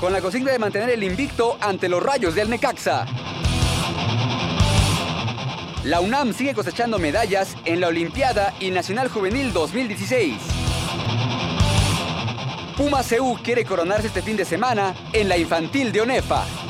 con la consigna de mantener el invicto ante los rayos del Necaxa. La UNAM sigue cosechando medallas en la Olimpiada y Nacional Juvenil 2016. Pumas CU quiere coronarse este fin de semana en la infantil de ONEFA.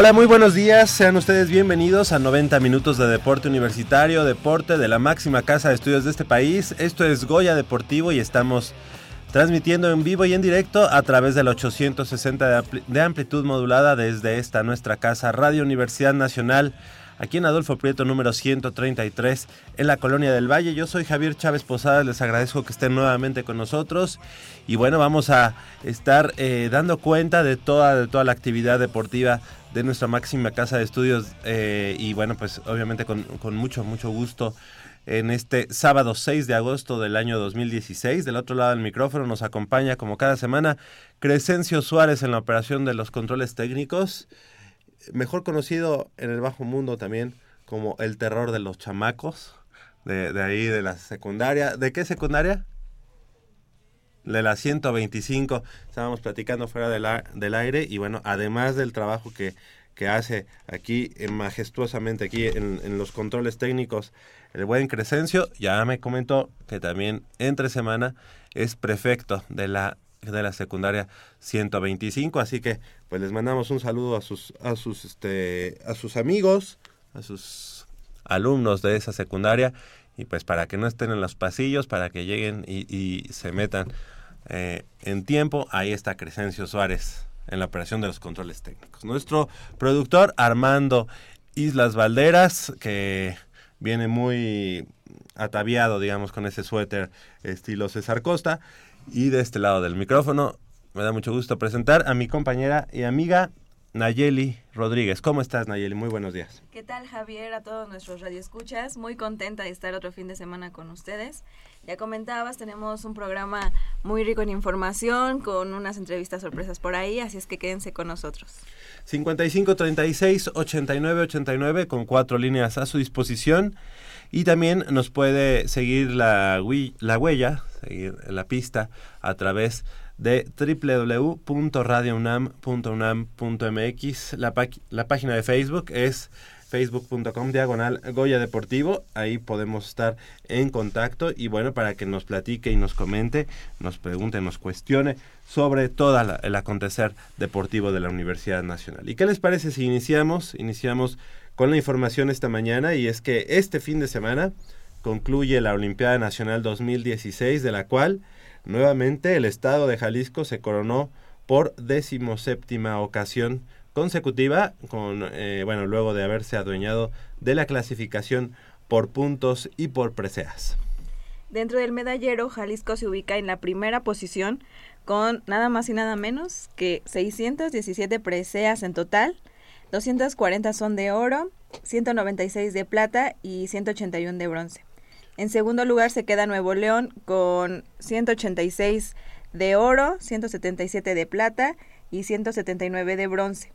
Hola, muy buenos días. Sean ustedes bienvenidos a 90 minutos de deporte universitario, deporte de la máxima casa de estudios de este país. Esto es Goya Deportivo y estamos transmitiendo en vivo y en directo a través del 860 de, amplitud modulada desde esta nuestra casa Radio Universidad Nacional aquí en Adolfo Prieto número 133 en la Colonia del Valle. Yo soy Javier Chávez Posadas, les agradezco que estén nuevamente con nosotros y bueno, vamos a estar eh, dando cuenta de toda, de toda la actividad deportiva de nuestra máxima casa de estudios eh, y bueno, pues obviamente con, con, mucho, mucho gusto en este sábado 6 de agosto del año 2016. Del otro lado del micrófono nos acompaña como cada semana Crescencio Suárez en la operación de los controles técnicos, mejor conocido en el bajo mundo también como el terror de los chamacos, de, de ahí de la secundaria. ¿De qué secundaria? De la 125. Estábamos platicando fuera del aire y bueno, además del trabajo que, que hace aquí eh, majestuosamente, aquí en, los controles técnicos, el buen Crescencio, ya me comentó que también entre semana es prefecto de la de la secundaria 125, así que pues les mandamos un saludo a sus a sus este a sus amigos, a sus alumnos de esa secundaria y pues para que no estén en los pasillos, para que lleguen y se metan eh, en tiempo. Ahí está Crescencio Suárez en la operación de los controles técnicos. Nuestro productor Armando Islas Valderas, que viene muy ataviado, digamos, con ese suéter estilo César Costa. Y de este lado del micrófono, me da mucho gusto presentar a mi compañera y amiga Nayeli Rodríguez. ¿Cómo estás, Nayeli? Muy buenos días. ¿Qué tal, Javier? A todos nuestros radioescuchas. Muy contenta de estar otro fin de semana con ustedes. Ya comentabas, tenemos un programa muy rico en información, con unas entrevistas sorpresas por ahí, así es que quédense con nosotros. 55 36 89 89 con cuatro líneas a su disposición. Y también nos puede seguir la, la huella, seguir la pista a través de www.radiounam.unam.mx. La, la página de Facebook es facebook.com diagonal Goya Deportivo. Ahí podemos estar en contacto y bueno, para que nos platique y nos comente, nos pregunte, nos cuestione sobre todo el acontecer deportivo de la Universidad Nacional. ¿Y qué les parece si iniciamos? Iniciamos con la información esta mañana y es que este fin de semana concluye la Olimpiada Nacional 2016 de la cual nuevamente el estado de Jalisco se coronó por decimoséptima ocasión consecutiva, con eh, bueno, luego de haberse adueñado de la clasificación por puntos y por preseas. Dentro del medallero, Jalisco se ubica en la primera posición con nada más y nada menos que 617 preseas en total, 240 son de oro, 196 de plata y 181 de bronce. En segundo lugar se queda Nuevo León con 186 de oro, 177 de plata y 179 de bronce.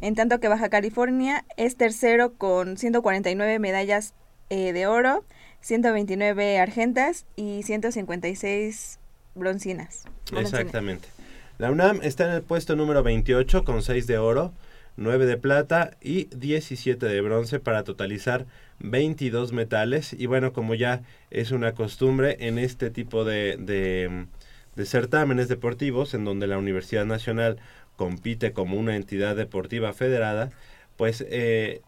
En tanto que Baja California es tercero con 149 medallas eh, de oro, 129 argentas y 156 broncinas. Exactamente. La UNAM está en el puesto número 28 con 6 de oro, 9 de plata y 17 de bronce para totalizar 22 metales. Y bueno, como ya es una costumbre en este tipo de, de, certámenes deportivos, en donde la Universidad Nacional compite como una entidad deportiva federada, pues eh,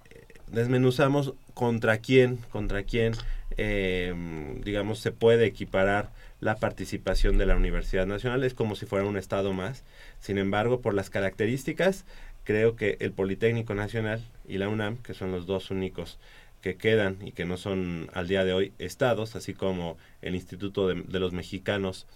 desmenuzamos contra quién, contra quién, eh, digamos, se puede equiparar la participación de la Universidad Nacional. Es como si fuera un estado más. Sin embargo, por las características, creo que el Politécnico Nacional y la UNAM, que son los dos únicos que quedan y que no son al día de hoy estados, así como el Instituto de, los Mexicanos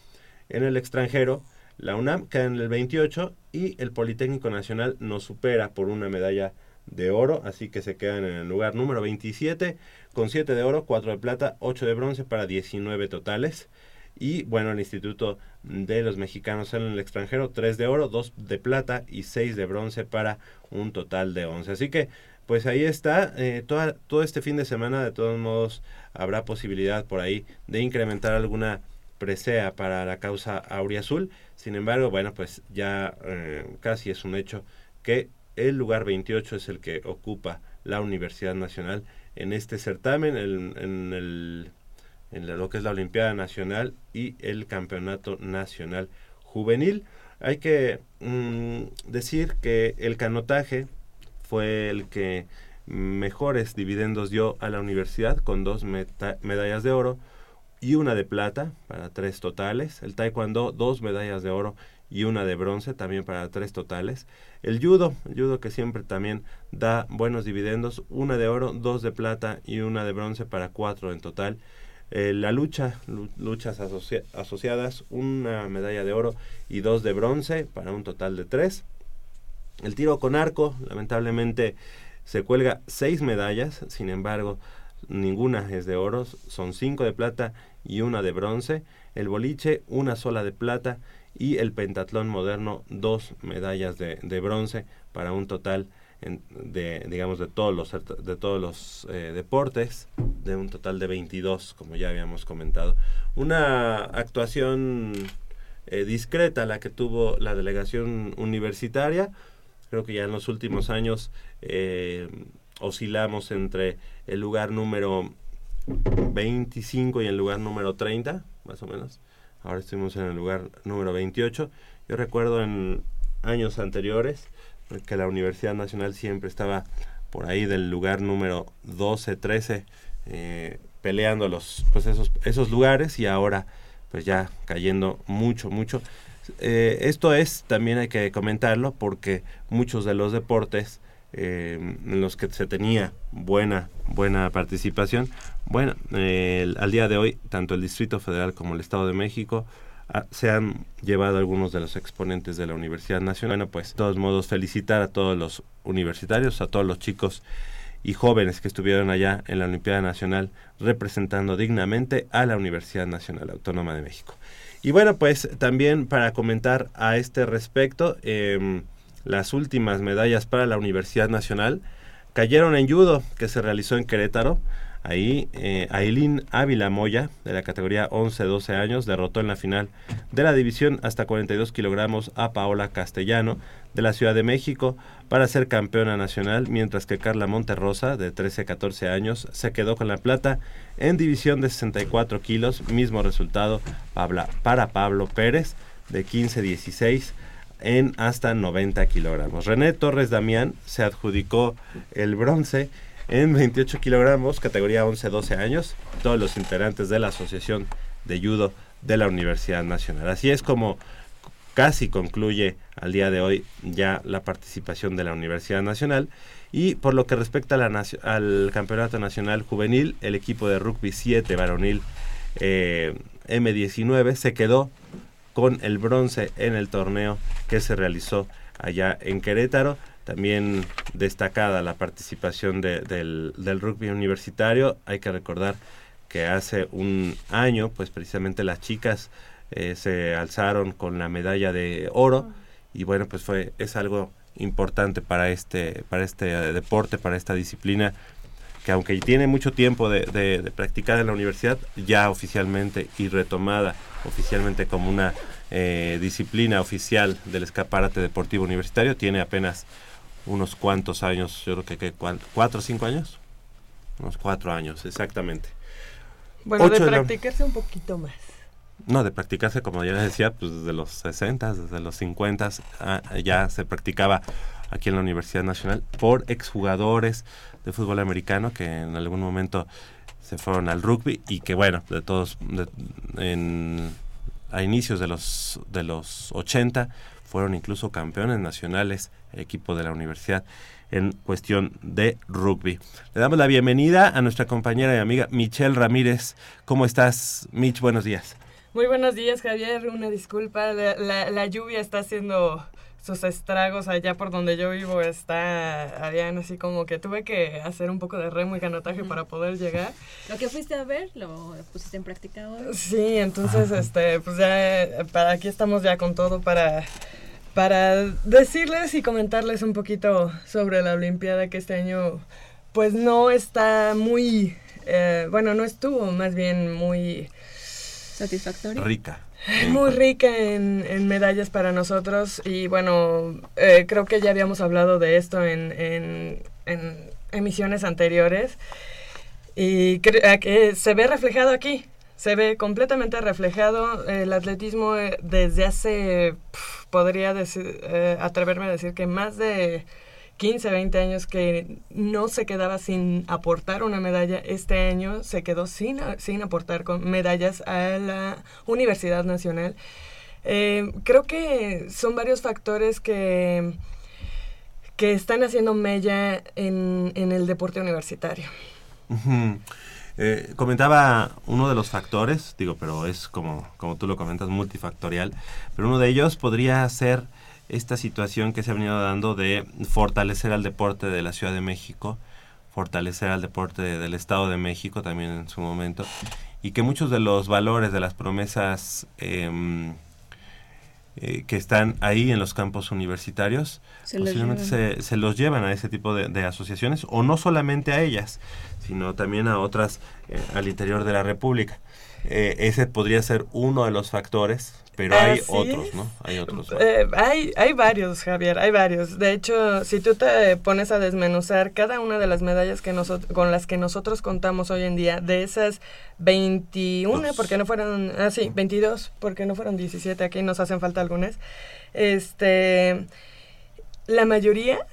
en el extranjero, la UNAM queda en el 28 y el Politécnico Nacional nos supera por una medalla de oro, así que se quedan en el lugar número 27 con 7 de oro, 4 de plata, 8 de bronce para 19 totales. Y bueno, el Instituto de los Mexicanos en el extranjero, 3 de oro, 2 de plata y 6 de bronce para un total de 11. Así que pues ahí está, eh, todo este fin de semana de todos modos habrá posibilidad por ahí de incrementar alguna presea para la causa auriazul. Sin embargo, bueno, pues ya eh, casi es un hecho que el lugar 28 es el que ocupa la Universidad Nacional en este certamen, en, el, en lo que es la Olimpiada Nacional y el Campeonato Nacional Juvenil. Hay que mm, decir que el canotaje fue el que mejores dividendos dio a la universidad con dos medallas de oro y una de plata para tres totales. El taekwondo dos medallas de oro y una de bronce también para tres totales. El judo, el judo que siempre también da buenos dividendos, una de oro, dos de plata y una de bronce para cuatro en total. Eh, la lucha, luchas asociadas, una medalla de oro y dos de bronce para un total de tres. El tiro con arco, lamentablemente se cuelga seis medallas, sin embargo ninguna es de oro, son cinco de plata y una de bronce. El boliche, una sola de plata y el pentatlón moderno dos medallas de, de bronce para un total de digamos de todos los de todos los eh, deportes de un total de 22 como ya habíamos comentado. Una actuación eh, discreta la que tuvo la delegación universitaria. Creo que ya en los últimos años eh, oscilamos entre el lugar número 25 y el lugar número 30 más o menos. Ahora estuvimos en el lugar número 28. Yo recuerdo en años anteriores que la Universidad Nacional siempre estaba por ahí del lugar número 12, 13, eh, peleando los, pues esos, esos lugares y ahora pues ya cayendo mucho, mucho. Eh, esto es, también hay que comentarlo, porque muchos de los deportes eh, en los que se tenía buena, buena participación. Bueno, al día de hoy, tanto el Distrito Federal como el Estado de México se han llevado algunos de los exponentes de la Universidad Nacional. Bueno, pues de todos modos felicitar a todos los universitarios, a todos los chicos y jóvenes que estuvieron allá en la Olimpiada Nacional representando dignamente a la Universidad Nacional Autónoma de México. Y bueno, pues también para comentar a este respecto, eh, las últimas medallas para la Universidad Nacional cayeron en judo, que se realizó en Querétaro. Ahí eh, Ailín Ávila Moya, de la categoría 11-12 años, derrotó en la final de la división hasta 42 kilogramos a Paola Castellano, de la Ciudad de México, para ser campeona nacional, mientras que Carla Monterrosa, de 13-14 años, se quedó con la plata en división de 64 kilos, mismo resultado para Pablo Pérez, de 15-16 en hasta 90 kilogramos. René Torres Damián se adjudicó el bronce en 28 kilogramos, categoría 11-12 años, todos los integrantes de la Asociación de Judo de la Universidad Nacional. Así es como casi concluye al día de hoy ya la participación de la Universidad Nacional. Y por lo que respecta al Campeonato Nacional Juvenil, el equipo de rugby 7 varonil eh, M19 se quedó con el bronce en el torneo que se realizó allá en Querétaro. También destacada la participación del, del rugby universitario. Hay que recordar que hace un año, pues precisamente las chicas eh, se alzaron con la medalla de oro y bueno, pues fue es algo importante para este para este deporte, para esta disciplina que aunque tiene mucho tiempo de, de, practicar en la universidad, ya oficialmente y retomada oficialmente como una eh, disciplina oficial del escaparate deportivo universitario, tiene apenas unos cuantos años, yo creo que, cuatro o cinco años, unos cuatro años, exactamente. Bueno, de practicarse un poquito más. No, de practicarse, como ya les decía, pues desde los 60, desde los 50 ah, ya se practicaba aquí en la Universidad Nacional por exjugadores de fútbol americano que en algún momento se fueron al rugby y que bueno, de todos en, a inicios de los de los 80 fueron incluso campeones nacionales equipo de la universidad en cuestión de rugby. Le damos la bienvenida a nuestra compañera y amiga Michelle Ramírez. ¿Cómo estás, Mich? Buenos días. Muy buenos días, Javier. Una disculpa, la, lluvia está haciendo sus estragos allá por donde yo vivo está habían así como que tuve que hacer un poco de remo y canotaje para poder llegar. Lo que fuiste a ver lo pusiste en práctica hoy. Sí, entonces este pues ya para aquí estamos ya con todo para para decirles y comentarles un poquito sobre la Olimpiada que este año pues no está muy eh, bueno, no estuvo más bien muy Satisfactoria. Rica. Muy rica en, medallas para nosotros. Y bueno, eh, creo que ya habíamos hablado de esto en, en, emisiones anteriores. Y que se ve reflejado aquí, se ve completamente reflejado el atletismo eh, desde hace, podría decir, eh, atreverme a decir que más de 15, 20 años que no se quedaba sin aportar una medalla, este año se quedó sin, sin aportar con medallas a la Universidad Nacional. Eh, creo que son varios factores que, que están haciendo mella en, el deporte universitario. Eh, comentaba uno de los factores, digo, pero es como, como tú lo comentas, multifactorial, pero uno de ellos podría ser esta situación que se ha venido dando de fortalecer al deporte de la Ciudad de México, fortalecer al deporte del Estado de México también en su momento, y que muchos de los valores, de las promesas em, eh, que están ahí en los campos universitarios, se posiblemente se, se, los llevan a ese tipo de, asociaciones, o no solamente a ellas, sino también a otras eh, al interior de la República. Eh, ese podría ser uno de los factores pero hay otros, ¿no? Hay otros. Eh, hay, hay varios, Javier, hay varios. De hecho, si tú te pones a desmenuzar cada una de las medallas que con las que nosotros contamos hoy en día, de esas 21, porque no fueron, ah, sí, 22, porque no fueron 17, aquí nos hacen falta algunas, este, la mayoría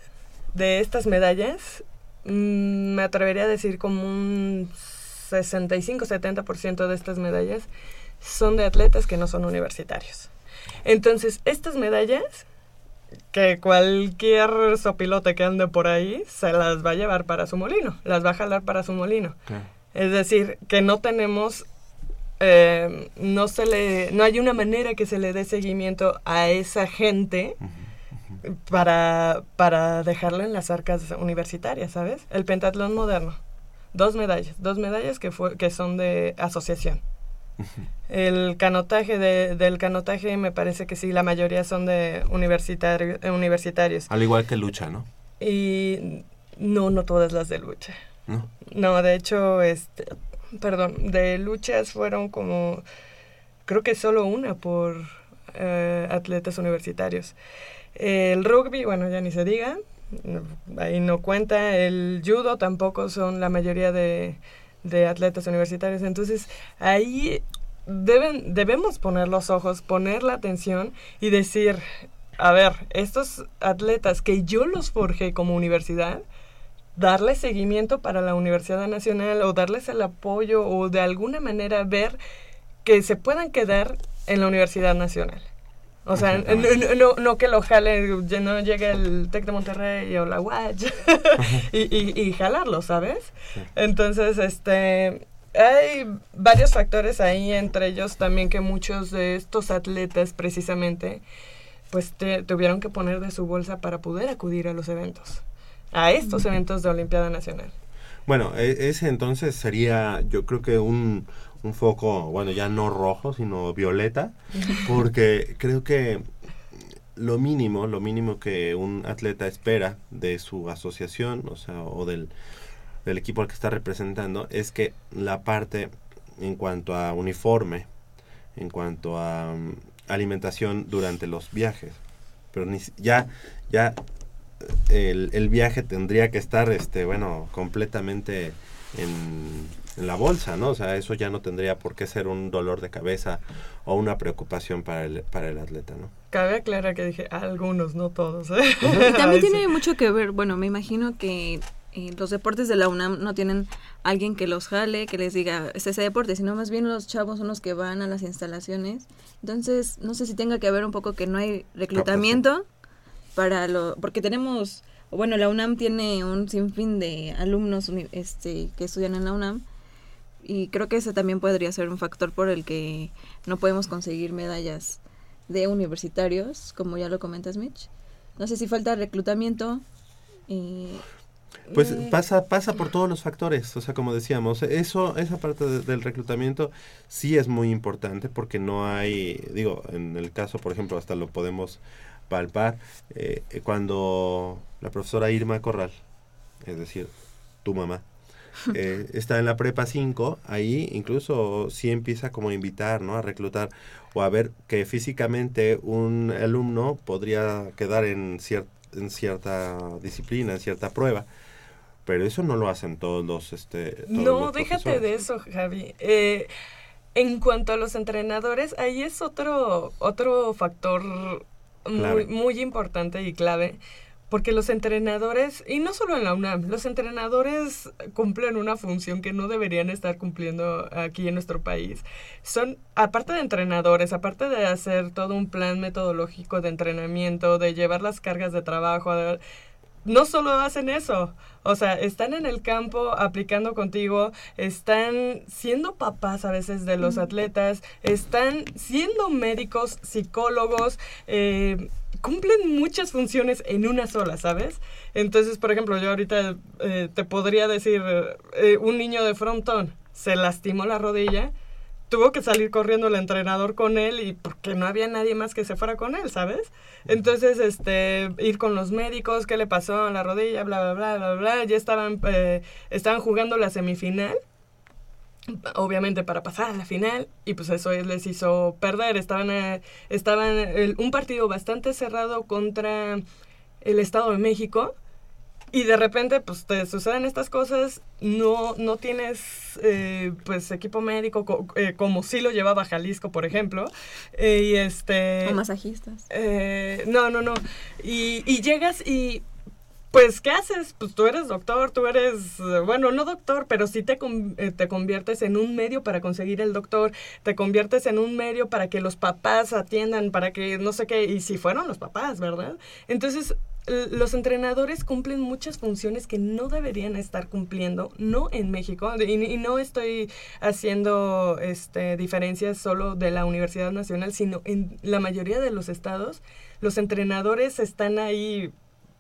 de estas medallas, mm, me atrevería a decir como un 65-70% de estas medallas, son de atletas que no son universitarios. Entonces, estas medallas, que cualquier sopilote que ande por ahí, se las va a llevar para su molino, las va a jalar para su molino. Es decir, que no tenemos, eh, no se le, no hay una manera que se le dé seguimiento a esa gente. Para, para dejarla en las arcas universitarias, ¿sabes? El pentatlón moderno. Dos medallas, dos medallas que, fue, que son de asociación. El canotaje de, del canotaje me parece que sí, la mayoría son de universitario, eh, universitarios. Al igual que lucha, ¿no? Y no, no todas las de lucha. No, no de hecho, este, perdón, de luchas fueron como, creo que solo una por eh, atletas universitarios. El rugby, bueno, ya ni se diga, ahí no cuenta. El judo tampoco son la mayoría de de atletas universitarios. Entonces, ahí deben, debemos poner los ojos, poner la atención y decir, a ver, estos atletas que yo los forjé como universidad, darles seguimiento para la Universidad Nacional o darles el apoyo o de alguna manera ver que se puedan quedar en la Universidad Nacional. O sea, no, no, que lo jale, no llegue el TEC de Monterrey o la UAC y, y, y, jalarlo, ¿sabes? Entonces, este, hay varios factores ahí, entre ellos también que muchos de estos atletas precisamente pues tuvieron que poner de su bolsa para poder acudir a los eventos, a estos eventos de Olimpiada Nacional. Bueno, e, ese entonces sería, yo creo que un, un foco, bueno, ya no rojo, sino violeta, porque creo que lo mínimo, lo mínimo que un atleta espera de su asociación, o sea, o del, equipo al que está representando, es que la parte en cuanto a uniforme, en cuanto a mm, alimentación durante los viajes, pero ni, ya, ya eh, el, el, viaje tendría que estar, este, bueno, completamente en en la bolsa, ¿no? O sea, eso ya no tendría por qué ser un dolor de cabeza o una preocupación para el, para el atleta, ¿no? Cabe aclarar que dije algunos, no todos. ¿eh? Y también tiene mucho que ver, bueno, me imagino que eh, los deportes de la UNAM no tienen alguien que los jale, que les diga, es ese deporte, sino más bien los chavos son los que van a las instalaciones. Entonces, no sé si tenga que ver un poco que no hay reclutamiento para lo... Porque tenemos... Bueno, la UNAM tiene un sinfín de alumnos este, que estudian en la UNAM y creo que ese también podría ser un factor por el que no podemos conseguir medallas de universitarios, como ya lo comentas, Mitch. No sé si falta reclutamiento. pues eh, pasa pasa por todos los factores, o sea, como decíamos, eso esa parte del reclutamiento sí es muy importante porque no hay, digo, en el caso, por ejemplo, hasta lo podemos palpar eh, cuando la profesora Irma Corral, es decir, tu mamá, eh, está en la prepa 5, ahí incluso sí empieza como a invitar, ¿no? A reclutar o a ver que físicamente un alumno podría quedar en, en cierta disciplina, en cierta prueba. Pero eso no lo hacen todos los... Este, no, déjate de eso, Javi. Eh, en cuanto a los entrenadores, ahí es otro, otro factor muy, muy importante y clave porque los entrenadores, y no solo en la UNAM, los entrenadores cumplen una función que no deberían estar cumpliendo aquí en nuestro país. Son, aparte de entrenadores, aparte de hacer todo un plan metodológico de entrenamiento, de llevar las cargas de trabajo, no solo hacen eso, o sea, están en el campo aplicando contigo, están siendo papás a veces de los atletas, están siendo médicos, psicólogos, eh, cumplen muchas funciones en una sola, ¿sabes? Entonces, por ejemplo, yo ahorita eh, te podría decir, eh, un niño de frontón se lastimó la rodilla, tuvo que salir corriendo el entrenador con él y porque no había nadie más que se fuera con él, ¿sabes? Entonces, este, ir con los médicos, qué le pasó en la rodilla, bla, bla, bla, bla, bla, ya estaban, eh, estaban jugando la semifinal obviamente para pasar a la final y pues eso les hizo perder. Estaban, eh, estaban un partido bastante cerrado contra el Estado de México y de repente pues te suceden estas cosas, no, no tienes eh, pues equipo médico eh, como si lo llevaba Jalisco, por ejemplo. y este... O masajistas. no, no, no. Y, y llegas y pues, ¿qué haces? Pues tú eres doctor, tú eres, bueno, no doctor, pero sí te, eh, te conviertes en un medio para conseguir el doctor, te conviertes en un medio para que los papás atiendan, para que no sé qué, y si fueron los papás, ¿verdad? Entonces, los entrenadores cumplen muchas funciones que no deberían estar cumpliendo, no en México, y, y, no estoy haciendo este, diferencias solo de la Universidad Nacional, sino en la mayoría de los estados, los entrenadores están ahí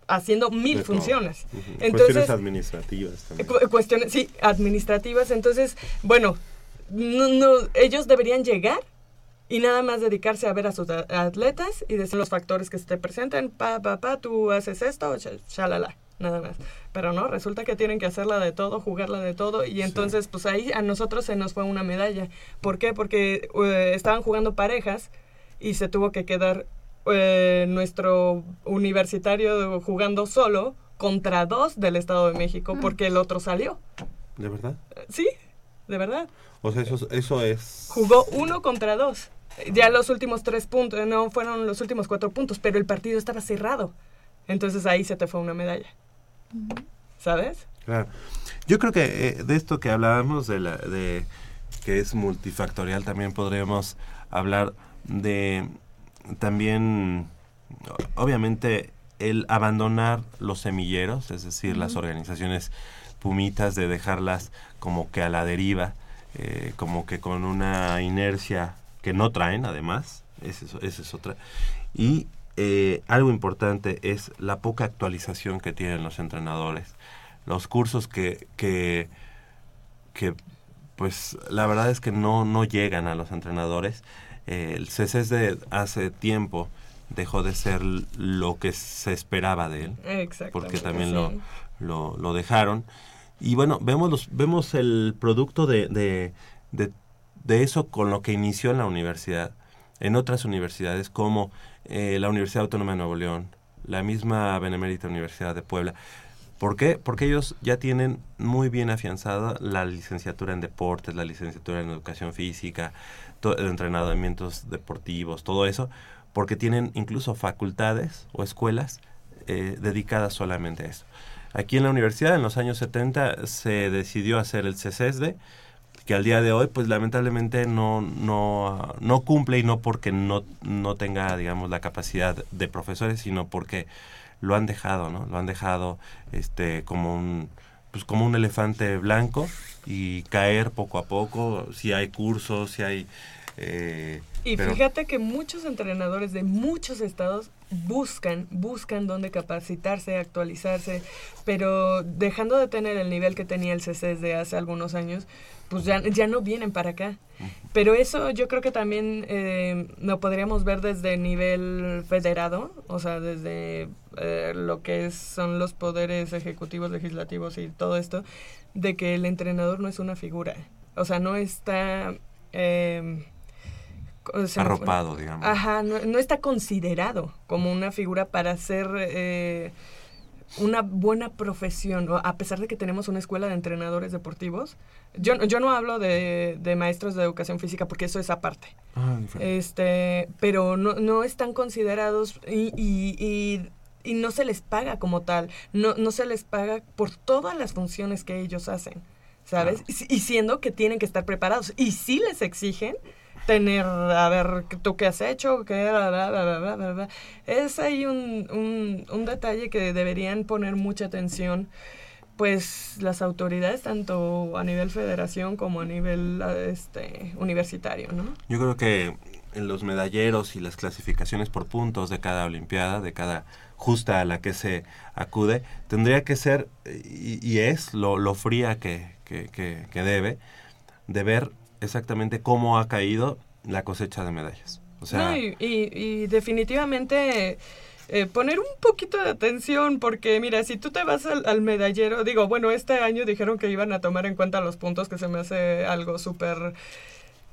haciendo mil funciones. cuestiones administrativas también. cuestiones, sí, administrativas. Entonces, bueno, no, ellos deberían llegar y nada más dedicarse a ver a sus atletas y decir los factores que se te presenten, pa, pa, pa, tú haces esto, shalala, nada más. Pero no, resulta que tienen que hacerla de todo, jugarla de todo y entonces pues ahí a nosotros se nos fue una medalla. ¿Por qué? Porque eh, estaban jugando parejas y se tuvo que quedar eh, nuestro universitario jugando solo contra dos del Estado de México mm. porque el otro salió. ¿De verdad? Sí, de verdad. O sea, eso, eso es... Jugó uno contra dos. Ya los últimos tres puntos, no fueron los últimos cuatro puntos, pero el partido estaba cerrado. Entonces ahí se te fue una medalla. ¿Sabes? Claro. Yo creo que eh, de esto que hablábamos de, la, de que es multifactorial, también podríamos hablar de también, obviamente, el abandonar los semilleros, es decir, las organizaciones pumitas, de dejarlas como que a la deriva, eh, como que con una inercia que no traen además, esa es, es otra. Y eh, algo importante es la poca actualización que tienen los entrenadores. Los cursos que, que, que pues la verdad es que no, no llegan a los entrenadores. Eh, el CCS de hace tiempo dejó de ser lo que se esperaba de él. Porque también lo, lo, lo, dejaron. Y bueno, vemos, los, vemos el producto de, de, de, eso con lo que inició en la universidad. En otras universidades como eh, la Universidad Autónoma de Nuevo León, la misma Benemérita Universidad de Puebla. ¿Por qué? Porque ellos ya tienen muy bien afianzada la licenciatura en deportes, la licenciatura en educación física, entrenamientos deportivos, todo eso, porque tienen incluso facultades o escuelas eh, dedicadas solamente a eso. Aquí en la universidad, en los años 70, se decidió hacer el CCSD, que al día de hoy, pues lamentablemente no, no, no cumple y no porque no, no tenga, digamos, la capacidad de profesores, sino porque lo han dejado, ¿no? Lo han dejado este, como un pues como un elefante blanco y caer poco a poco, si hay cursos, si hay... Eh, y fíjate que muchos entrenadores de muchos estados buscan, buscan dónde capacitarse, actualizarse, pero dejando de tener el nivel que tenía el CC de hace algunos años, pues ya, ya no vienen para acá. Pero eso yo creo que también eh, lo podríamos ver desde nivel federado, o sea, desde eh, lo que son los poderes ejecutivos, legislativos y todo esto, de que el entrenador no es una figura. O sea, no está... Eh, Arropado, digamos. Ajá, no, está considerado como una figura para ser eh, una buena profesión, a pesar de que tenemos una escuela de entrenadores deportivos. Yo, yo no hablo de, de maestros de educación física porque eso es aparte. Ah, este, pero no, no están considerados y, y y no se les paga como tal, no, no se les paga por todas las funciones que ellos hacen, ¿sabes? Y, siendo que tienen que estar preparados. Y sí les exigen tener, a ver, tú qué has hecho, qué, Es ahí un, un, un detalle que deberían poner mucha atención pues las autoridades tanto a nivel federación como a nivel este universitario, ¿no? Yo creo que en los medalleros y las clasificaciones por puntos de cada olimpiada, de cada justa a la que se acude, tendría que ser, y, es lo, lo fría que, que, que, debe, de ver exactamente cómo ha caído la cosecha de medallas. O sea, y, y, definitivamente eh, poner un poquito de atención, porque mira, si tú te vas al, al, medallero, digo, bueno, este año dijeron que iban a tomar en cuenta los puntos, que se me hace algo súper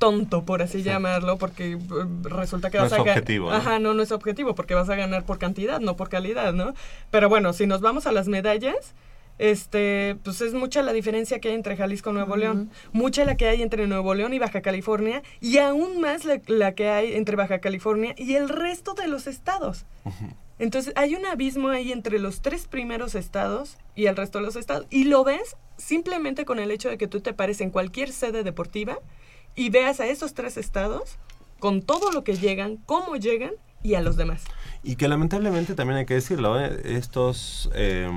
tonto, por así llamarlo, porque eh, resulta que vas a ganar. ¿no? Ajá, no, no es objetivo, porque vas a ganar por cantidad, no por calidad, ¿no? Pero bueno, si nos vamos a las medallas, este, pues es mucha la diferencia que hay entre Jalisco y Nuevo León, mucha la que hay entre Nuevo León y Baja California, y aún más la, que hay entre Baja California y el resto de los estados. Entonces hay un abismo ahí entre los tres primeros estados y el resto de los estados, y lo ves simplemente con el hecho de que tú te pares en cualquier sede deportiva y veas a esos tres estados con todo lo que llegan, cómo llegan y a los demás. Y que lamentablemente también hay que decirlo, ¿eh? estos eh,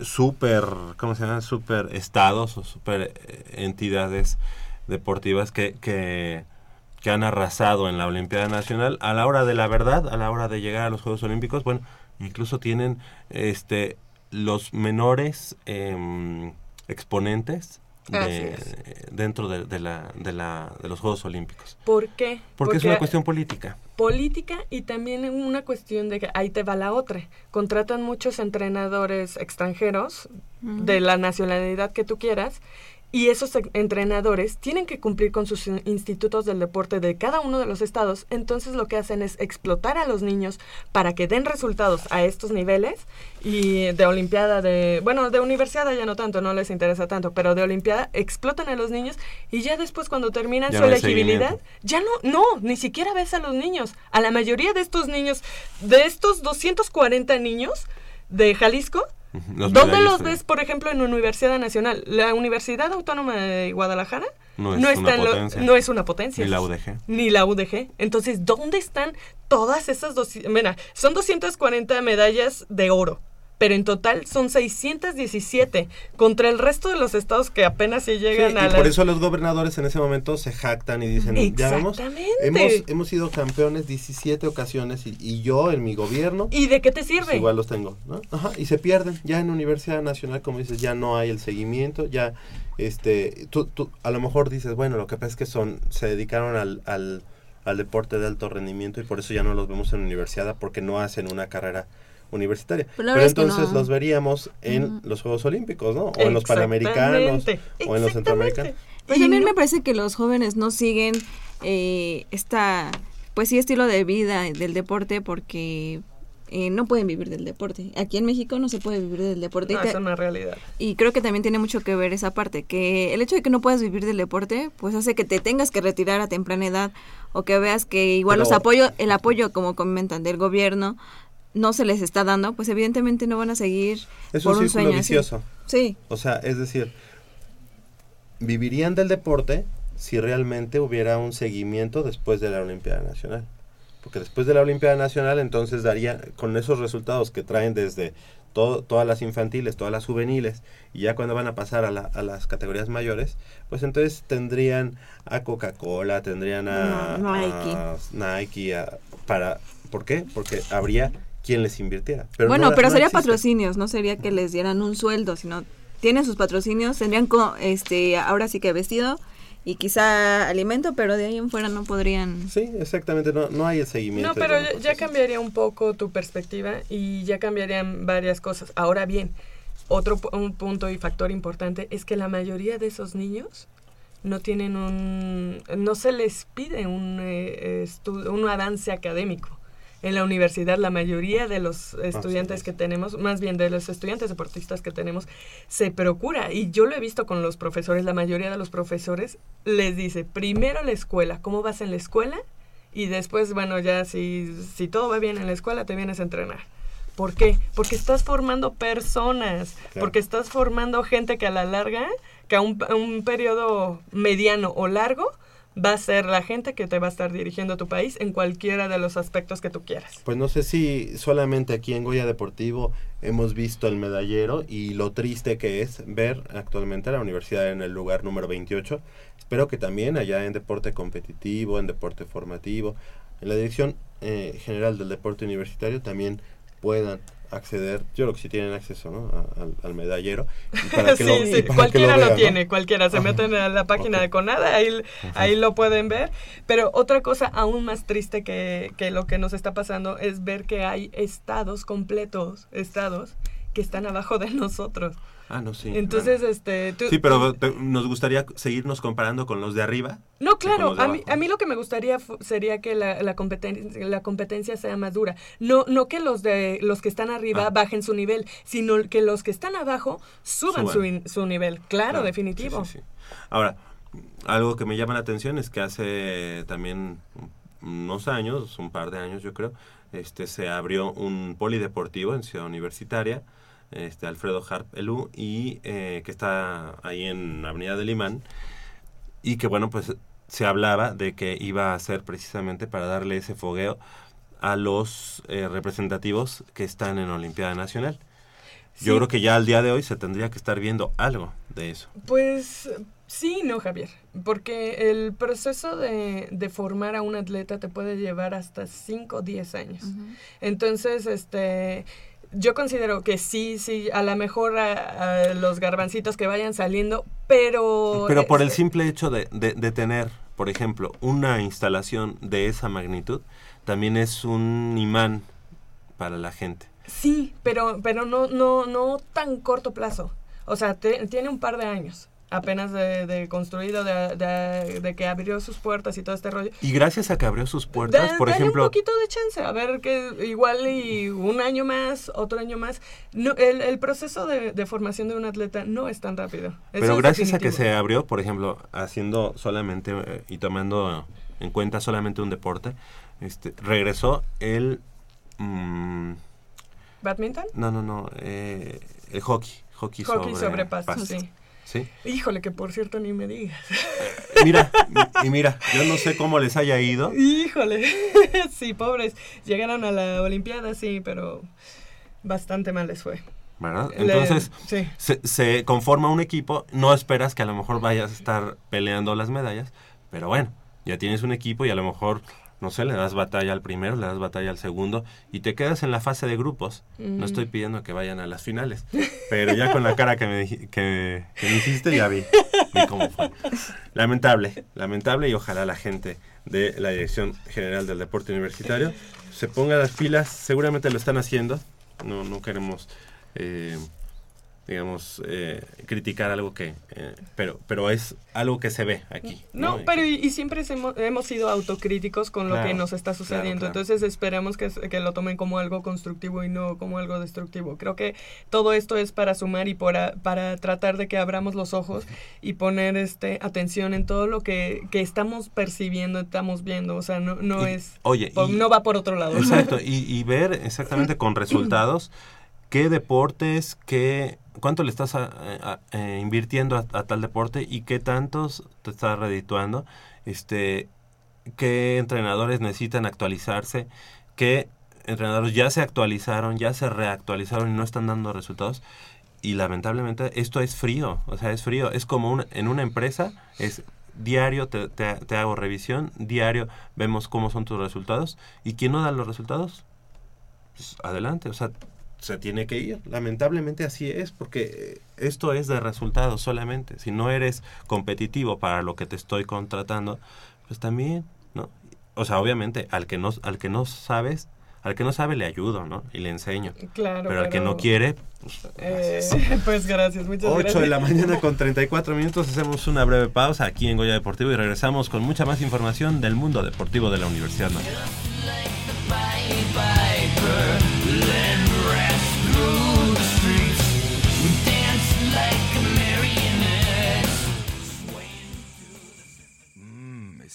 super, ¿cómo se llaman? Super estados o super eh, entidades deportivas que, que, que, han arrasado en la Olimpiada Nacional, a la hora de la verdad, a la hora de llegar a los Juegos Olímpicos, bueno, incluso tienen este los menores em, exponentes dentro de, la, de, la, de los Juegos Olímpicos. ¿Por qué? Porque, es una cuestión política. Política y también una cuestión de que ahí te va la otra. Contratan muchos entrenadores extranjeros de la nacionalidad que tú quieras y esos entrenadores tienen que cumplir con sus institutos del deporte de cada uno de los estados. Entonces lo que hacen es explotar a los niños para que den resultados a estos niveles. Y de Olimpiada, de... Bueno, de universidad ya no tanto, no les interesa tanto, pero de Olimpiada explotan a los niños y ya después cuando terminan su elegibilidad, ya no, no, ni siquiera ves a los niños. A la mayoría de estos niños, de estos 240 niños de Jalisco, ¿Dónde los ves, por ejemplo, en universidad nacional? La Universidad Autónoma de Guadalajara no es, una, potencia. no es una potencia. Ni la UDG. Ni la UDG. Entonces, ¿dónde están todas esas dos? Mira, son 240 medallas de oro pero en total son 617 contra el resto de los estados que apenas se llegan Sí, a y la... por eso los gobernadores en ese momento se jactan y dicen, ya vemos, Exactamente. hemos, hemos sido campeones 17 ocasiones y, y yo en mi gobierno ¿Y de qué te pues sirve? igual los tengo, ¿no? Ajá, y se pierden. Ya en Universidad Nacional, como dices, ya no hay el seguimiento, ya, este, tú, tú a lo mejor dices, bueno, lo que pasa es que son, se dedicaron al, al, al deporte de alto rendimiento y por eso ya no los vemos en universidad porque no hacen una carrera universitaria. Pero la Pero entonces no. los veríamos en los Juegos Olímpicos, ¿no? O en los Panamericanos, o en los. Centroamericanos. Pero Y también no- me parece que los jóvenes no siguen eh, esta, pues sí, estilo de vida del deporte porque eh, no pueden vivir del deporte. Aquí en México no se puede vivir del deporte. No, es una realidad. y creo que también tiene mucho que ver esa parte, que el hecho de que no puedas vivir del deporte, pues hace que te tengas que retirar a temprana edad o que veas que igual los apoyo, el apoyo, como comentan, del gobierno no se les está dando, pues evidentemente no van a seguir Es por un un círculo sueño así. vicioso. Sí. O sea, es decir, vivirían del deporte si realmente hubiera un seguimiento después de la Olimpiada Nacional. Porque después de la Olimpiada Nacional, entonces daría, con esos resultados que traen desde todo, todas las infantiles, todas las juveniles, y ya cuando van a pasar a, la- a las categorías mayores, pues entonces tendrían a Coca-Cola, tendrían a, No, Nike. a Nike, a- para, ¿por qué? Porque habría quien les invirtiera. Pero bueno, no- pero no sería existe. patrocinios, no sería que les dieran un sueldo, sino tienen sus patrocinios, tendrían co- este ahora sí que vestido y quizá alimento, pero de ahí en fuera no podrían. Sí, exactamente, no, no hay el seguimiento. No, pero ya, cambiaría un poco tu perspectiva y ya cambiarían varias cosas. Ahora bien, otro pu- un punto y factor importante es que la mayoría de esos niños no tienen un, no se les pide un, eh, un avance académico. En la universidad la mayoría de los estudiantes es. que tenemos, más bien de los estudiantes deportistas que tenemos, se procura. Y yo lo he visto con los profesores, la mayoría de los profesores les dice, primero la escuela, ¿cómo vas en la escuela? Y después, bueno, ya si, si todo va bien en la escuela, te vienes a entrenar. ¿Por qué? Porque estás formando personas, Claro. porque estás formando gente que a la larga, que a un, a un periodo mediano o largo, va a ser la gente que te va a estar dirigiendo tu país en cualquiera de los aspectos que tú quieras. Pues no sé si solamente aquí en Goya Deportivo hemos visto el medallero y lo triste que es ver actualmente a la universidad en el lugar número 28. Espero que también allá en deporte competitivo, en deporte formativo, en la dirección eh, general del deporte universitario también puedan acceder, yo creo que sí tienen acceso ¿no? A- al, al medallero. y para que sí, lo- sí, que cualquiera lo, tiene, cualquiera. Se meten a la página Ok. de Conada, ahí, ahí lo pueden ver. Pero otra cosa aún más triste que, que lo que nos está pasando es ver que hay estados completos, estados que están abajo de nosotros. Ah, no, sí. Entonces, claro. este... tú- Sí, pero te- nos gustaría seguirnos comparando con los de arriba. No, claro, a mí, a mí lo que me gustaría sería que la, la, competencia, la competencia sea más dura. No, no que los de los que están arriba Ah. bajen su nivel, sino que los que están abajo suban, Suban. Su, su nivel. Claro, Claro, definitivo. sí, sí, sí. Ahora, algo que me llama la atención es que hace también unos años, un par de años yo creo, este se abrió un polideportivo en Ciudad Universitaria, este Alfredo Harp Elú, y eh, que está ahí en Avenida del Imán, y que bueno, pues se hablaba de que iba a ser precisamente para darle ese fogueo a los eh, representativos que están en Olimpiada Nacional. Yo creo que ya al día de hoy se tendría que estar viendo algo de eso. Pues sí, y no, Javier, porque el proceso de, de formar a un atleta te puede llevar hasta 5 o 10 años. Entonces, este, yo considero que sí, sí, a lo mejor a, a los garbancitos que vayan saliendo, pero... Pero por el este, simple hecho de, de- de tener, por ejemplo, una instalación de esa magnitud, también es un imán para la gente. Sí, pero, pero no, no, no tan corto plazo. O sea, te- tiene un par de años apenas de, de construido, de, de- de que abrió sus puertas y todo este rollo. Y gracias a que abrió sus puertas, por ejemplo, un poquito de chance, a ver que igual y un año más, otro año más. No, el, el proceso de, formación de un atleta no es tan rápido. Eso pero gracias a que se abrió, por ejemplo, haciendo solamente eh, y tomando en cuenta solamente un deporte, este, regresó el... mm, ¿Badminton? no, no, no, eh, el hockey. Hockey, Hockey sobre, sobre pasto, pasto. sí. ¿Sí? Híjole, que por cierto ni me digas. Mira, y mira, yo no sé cómo les haya ido. Híjole, sí, pobres. Llegaron a la Olimpiada, sí, pero bastante mal les fue. ¿verdad? Le- Entonces, sí. se, se conforma un equipo, no esperas que a lo mejor vayas a estar peleando las medallas, pero bueno, ya tienes un equipo y a lo mejor, no sé, le das batalla al primero, le das batalla al segundo y te quedas en la fase de grupos. No estoy pidiendo que vayan a las finales, pero ya con la cara que me, que, que me hiciste ya vi, vi cómo fue. Lamentable, lamentable y ojalá la gente de la Dirección General del Deporte Universitario se ponga las pilas, seguramente lo están haciendo, no, no queremos... eh, digamos, eh, criticar algo que, eh, pero, pero es algo que se ve aquí. No, pero y, y siempre hemos, hemos sido autocríticos con lo Claro, que nos está sucediendo. claro. Entonces esperamos que, que lo tomen como algo constructivo y no como algo destructivo. Creo que todo esto es para sumar y para, para tratar de que abramos los ojos y poner este atención en todo lo que, que estamos percibiendo, estamos viendo. O sea, no, no Y- es... oye, por- y- no va por otro lado. Exacto, y, y ver exactamente con resultados qué deportes, qué, cuánto le estás a- eh, invirtiendo a, tal deporte y qué tantos te está redituando, este, qué entrenadores necesitan actualizarse, qué entrenadores ya se actualizaron, ya se reactualizaron y no están dando resultados. Y lamentablemente esto es frío, o sea, es frío. Es como un- en una empresa, es diario te, hago revisión, diario vemos cómo son tus resultados. ¿Y quién no da los resultados? Pues adelante, o sea, se tiene que ir. Lamentablemente así es, porque eh, esto es de resultados solamente. Si no eres competitivo para lo que te estoy contratando, pues también, ¿no? O sea, obviamente, al que no, al que no sabes, al que no sabe le ayudo, ¿no? Y le enseño. Claro, Pero al que no quiere, pues, Eh, gracias. pues gracias, muchas 8 gracias. de la mañana con 34 minutos, hacemos una breve pausa aquí en Goya Deportivo y regresamos con mucha más información del mundo deportivo de la Universidad Nacional.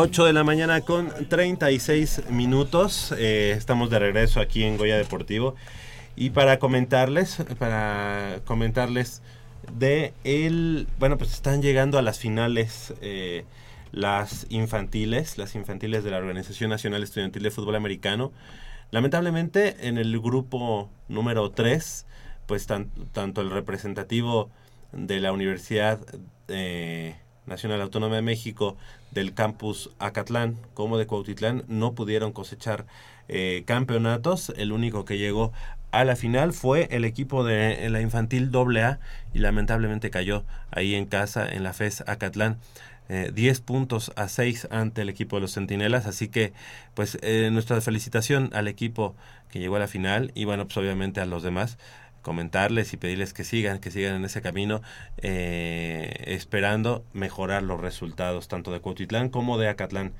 8 de la mañana con 36 minutos. Eh, estamos de regreso aquí en Goya Deportivo. Y para comentarles, para comentarles de el, bueno, pues están llegando a las finales eh, las infantiles, las infantiles de la Organización Nacional Estudiantil de Fútbol Americano. Lamentablemente en el grupo número 3, pues tan- tanto el representativo de la Universidad eh, Nacional Autónoma de México del campus Acatlán como de Cuautitlán no pudieron cosechar eh, campeonatos. El único que llegó a la final fue el equipo de la infantil AA y lamentablemente cayó ahí en casa en la FES Acatlán. Eh, 10 puntos a 6 ante el equipo de los Centinelas, así que pues eh, nuestra felicitación al equipo que llegó a la final y bueno, pues obviamente a los demás comentarles y pedirles que sigan, que sigan en ese camino, eh, esperando mejorar los resultados tanto de Cuautitlán como de Acatlán.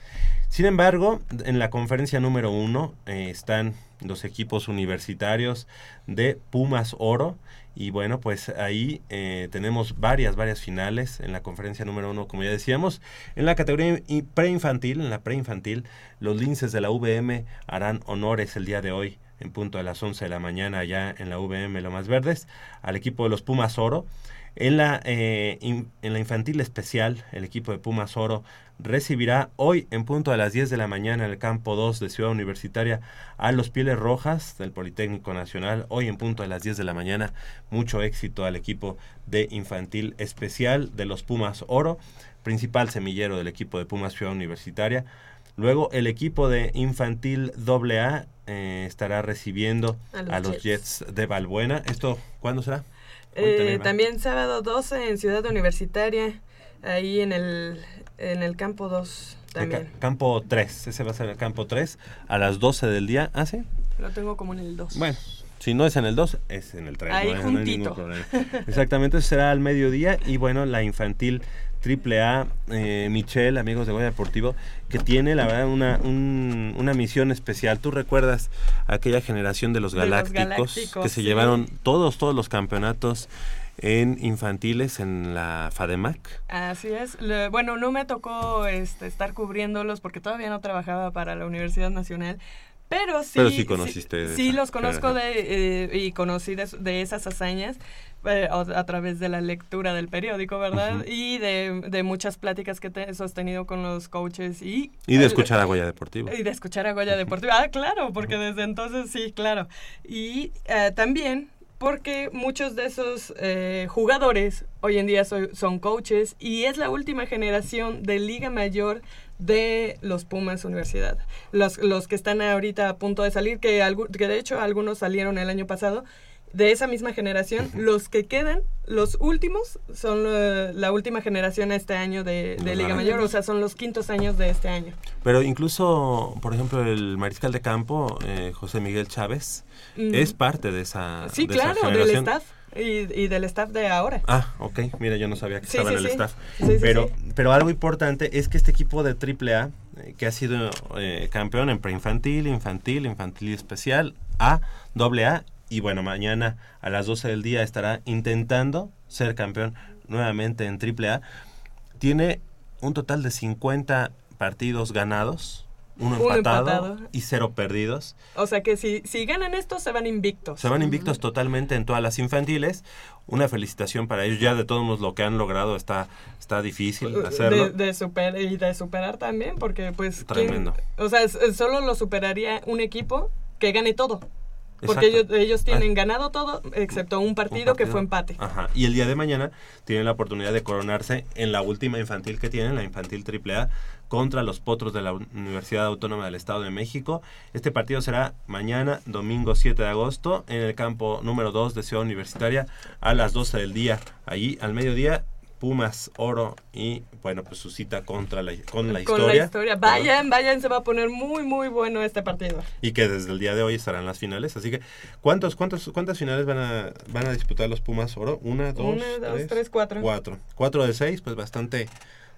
Sin embargo, en la conferencia número uno eh, están los equipos universitarios de Pumas Oro. Y bueno, pues ahí eh, tenemos varias, varias finales en la conferencia número uno, como ya decíamos. En la categoría preinfantil, en la preinfantil, los linces de la VM harán honores el día de hoy en punto a las 11 de la mañana ya en la VM Lo Más Verdes, al equipo de los Pumas Oro. En la, eh, en la infantil especial, el equipo de Pumas Oro recibirá hoy en punto a las 10 de la mañana en el campo 2 de Ciudad Universitaria a los Pieles Rojas del Politécnico Nacional. Hoy en punto a las 10 de la mañana, mucho éxito al equipo de infantil especial de los Pumas Oro, principal semillero del equipo de Pumas Ciudad Universitaria. Luego el equipo de infantil AA eh, estará recibiendo a los, Jets. de Balbuena. ¿Esto cuándo será? Eh, también sábado 12 en Ciudad Universitaria, ahí en el, en el campo 2 también. campo 3, ese va a ser el campo 3 a las 12 del día. ¿Ah, sí? Lo tengo como en el 2. Bueno, si no es en el 2, es en el 3. Ahí no, juntito. Exactamente, será al mediodía y bueno, la infantil Triple A, eh, Michelle, amigos de Goya Deportivo, que tiene la verdad una, una misión especial. ¿Tú recuerdas aquella generación de los galácticos, que se llevaron todos, todos los campeonatos en infantiles en la FADEMAC? Así es. bueno, no me tocó este, estar cubriéndolos porque todavía no trabajaba para la Universidad Nacional, pero sí, Pero sí conociste. Sí, los conozco de, eh, y conocí de, esas hazañas eh, a través de la lectura del periódico, ¿verdad? Y de, de, muchas pláticas que he sostenido con los coaches y... Y de escuchar a Goya Deportivo. Y de escuchar a Goya Deportivo. Ah, claro, porque desde entonces sí, claro. Y eh, también porque muchos de esos jugadores hoy en día son coaches y es la última generación de Liga Mayor de los Pumas Universidad. Los, los que están ahorita a punto de salir, que, que de hecho algunos salieron el año pasado, de esa misma generación, los que quedan, los últimos, son eh, la, última generación este año de, Liga Mayor, o sea, son los quintos años de este año. Pero incluso, por ejemplo, el mariscal de campo, eh, José Miguel Chávez, es parte de esa Sí, claro, del staff. Y, del staff de ahora. Ah, ok. Mira, yo no sabía que estaba en el staff. pero, pero algo importante es que este equipo de AAA, eh, que ha sido eh, campeón en preinfantil, infantil, infantil especial, A, doble A, y bueno, mañana a las 12 del día estará intentando ser campeón nuevamente en AAA, tiene un total de 50 partidos ganados uno, empatado, y cero perdidos. O sea que si, si ganan esto, se van invictos. Se van invictos totalmente en todas las infantiles. Una felicitación para ellos. Ya de todos modos lo que han logrado está, está difícil hacerlo. De, super, y de superar también, porque pues... Tremendo. o sea, solo lo superaría un equipo que gane todo. Porque ellos, ellos tienen ah. ganado todo, excepto un partido, que fue empate. Ajá. Y el día de mañana tienen la oportunidad de coronarse en la última infantil que tienen, la infantil AAA, contra los Potros de la Universidad Autónoma del Estado de México. Este partido será mañana, domingo 7 de agosto, en el campo número 2 de Ciudad Universitaria a las 12 del día. Allí, al mediodía, Pumas, Oro y bueno, pues su cita contra la, con la con historia. La historia. Vayan, vayan, se va a poner muy, muy bueno este partido. Y que desde el día de hoy estarán las finales. Así que, ¿cuántos, cuántos, ¿cuántas finales van a, van a disputar los Pumas Oro? Una, dos, Una, dos tres, cuatro. Cuatro. Cuatro de seis, pues bastante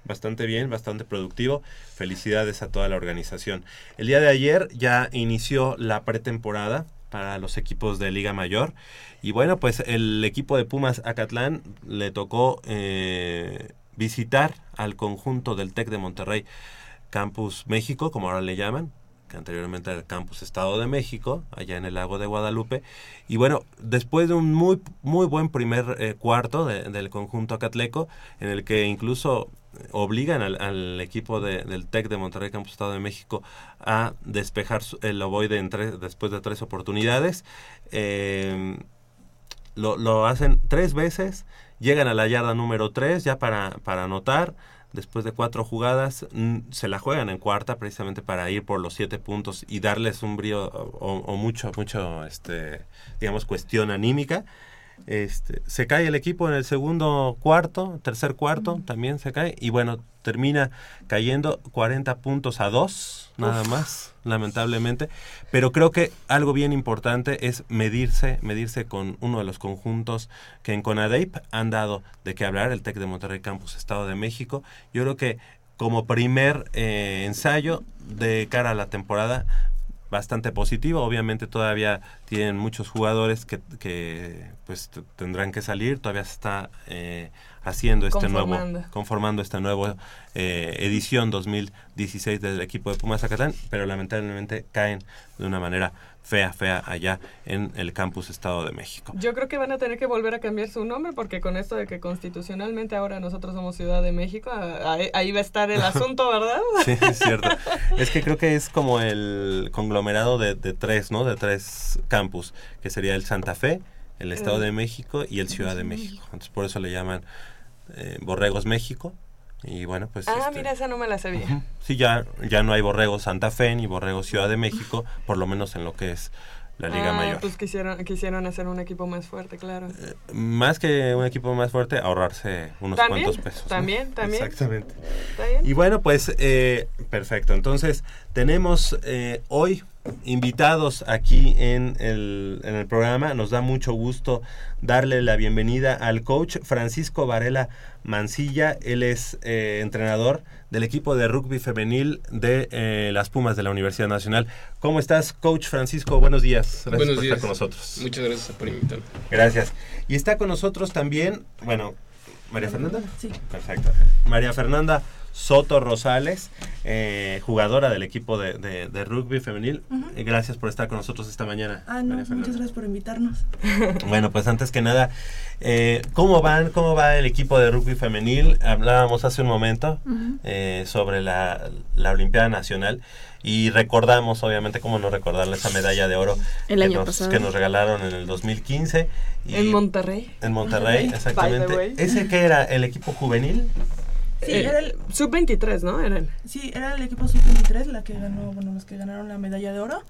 bastante bien, bastante productivo. Felicidades a toda la organización. El día de ayer ya inició la pretemporada para los equipos de Liga Mayor. Y bueno, pues el equipo de Pumas Acatlán le tocó eh, visitar al conjunto del TEC de Monterrey, Campus México, como ahora le llaman, que anteriormente era el Campus Estado de México, allá en el lago de Guadalupe. Y bueno, después de un muy, muy buen primer eh, cuarto del conjunto acatleco, en el que incluso obligan al, equipo del TEC de Monterrey Campus Estado de México a despejar el ovoide en después de tres oportunidades. Eh, lo, lo, hacen tres veces, llegan a la yarda número tres ya para, para anotar después de cuatro jugadas, se la juegan en cuarta precisamente para ir por los siete puntos y darles un brío o, mucho, mucho, este, digamos, cuestión anímica. Este, se cae el equipo en el segundo cuarto, tercer cuarto, también se cae. Y bueno, termina cayendo 40 puntos a 2, nada más, lamentablemente. Pero creo que algo bien importante es medirse, medirse con uno de los conjuntos que en Conadeip han dado de qué hablar, el TEC de Monterrey Campus Estado de México. Yo creo que como primer eh, ensayo de cara a la temporada bastante positivo. Obviamente todavía tienen muchos jugadores que, que pues tendrán que salir. Todavía se está eh, haciendo este nuevo, conformando esta nueva eh, edición 2016 del equipo de Pumas Zacatán, pero lamentablemente caen de una manera fea, fea allá en el campus Estado de México. Yo creo que van a tener que volver a cambiar su nombre porque con esto de que constitucionalmente ahora nosotros somos Ciudad de México, ahí, va a estar el asunto, ¿verdad? sí, es cierto. Es que creo que es como el conglomerado de, tres, ¿no? De tres campus, que sería el Santa Fe, el Estado de México y el Ciudad de México. Entonces por eso le llaman eh, Borregos México. Y bueno, pues... Ah, este, mira, esa no me la sabía. Sí, ya, ya no hay Borregos Santa Fe ni Borregos Ciudad de México, por lo menos en lo que es la Liga ah, Mayor. Pues quisieron, quisieron hacer un equipo más fuerte, claro. Eh, más que un equipo más fuerte, ahorrarse unos cuantos pesos. También, también. Exactamente. Y bueno, pues eh, perfecto. Entonces, tenemos eh, hoy invitados aquí en el, en el programa. Nos da mucho gusto darle la bienvenida al coach Francisco Varela Mancilla. Él es entrenador del equipo de rugby femenil de eh, las Pumas de la Universidad Nacional. ¿Cómo estás, coach Francisco? Buenos días. Gracias Buenos por días. estar con nosotros. Muchas gracias por invitarme. Gracias. Y está con nosotros también, bueno, María Fernanda. Sí. Perfecto. María Fernanda Soto Rosales, eh, jugadora del equipo de, rugby femenil. Eh, gracias por estar con nosotros esta mañana. Ah, no, muchas gracias por invitarnos. bueno, pues antes que nada, eh, ¿cómo van? ¿Cómo va el equipo de rugby femenil? Hablábamos hace un momento sobre la, la Olimpiada Nacional y recordamos, obviamente, cómo no recordarle esa medalla de oro el que, año nos, pasado. que nos regalaron en el 2015. en Monterrey. En Monterrey, exactamente. ¿Ese que era el equipo juvenil? Sí, era el sub-23, ¿no? Eran. Sí, era el equipo sub-23 la que ganó, bueno, los que ganaron la medalla de oro.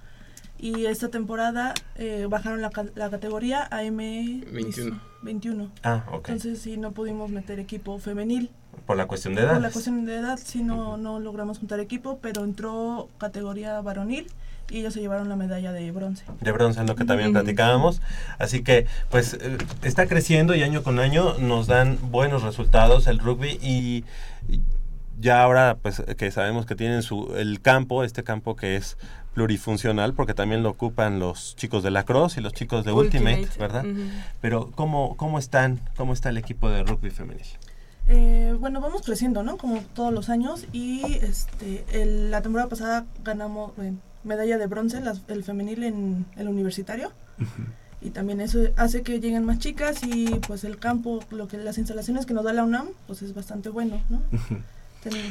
Y esta temporada eh, bajaron la, la, categoría a M21. 21. Ah, ok. Entonces sí, no pudimos meter equipo femenil. Por la cuestión de edad. Por la cuestión de edad, sí, no, no logramos juntar equipo, pero entró categoría varonil y ellos se llevaron la medalla de bronce. De bronce, es lo que también platicábamos. Así que, pues, eh, está creciendo y año con año nos dan buenos resultados el rugby y ya ahora, pues, que sabemos que tienen su, el campo, este Campo que es plurifuncional, porque también lo ocupan los chicos de la Cross y los chicos de Ultimate, ¿verdad? Pero, ¿cómo, ¿cómo están? ¿Cómo está el equipo de rugby femenil? Eh, bueno, vamos creciendo, ¿no? Como todos los años y este, la temporada pasada ganamos medalla de bronce, el femenil en el universitario. Y también eso hace que lleguen más chicas y pues el campo, lo que las instalaciones que nos da la UNAM, pues es bastante bueno, ¿no?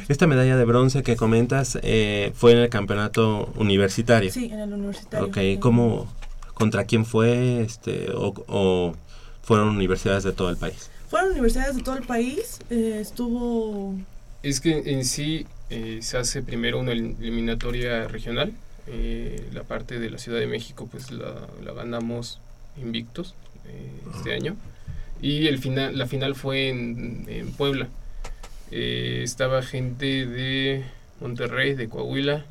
Esta medalla de bronce que comentas eh, fue en el campeonato universitario. Sí, en el universitario. Ok, ¿cómo, contra quién fue este, o, fueron universidades de todo el país? Fueron universidades de todo el país, eh, estuvo... Es que en sí eh, se hace primero una eliminatoria regional, la parte de la Ciudad de México pues la, ganamos invictos este año y el final, la final fue en, en Puebla. Eh, estaba gente de Monterrey, de Coahuila,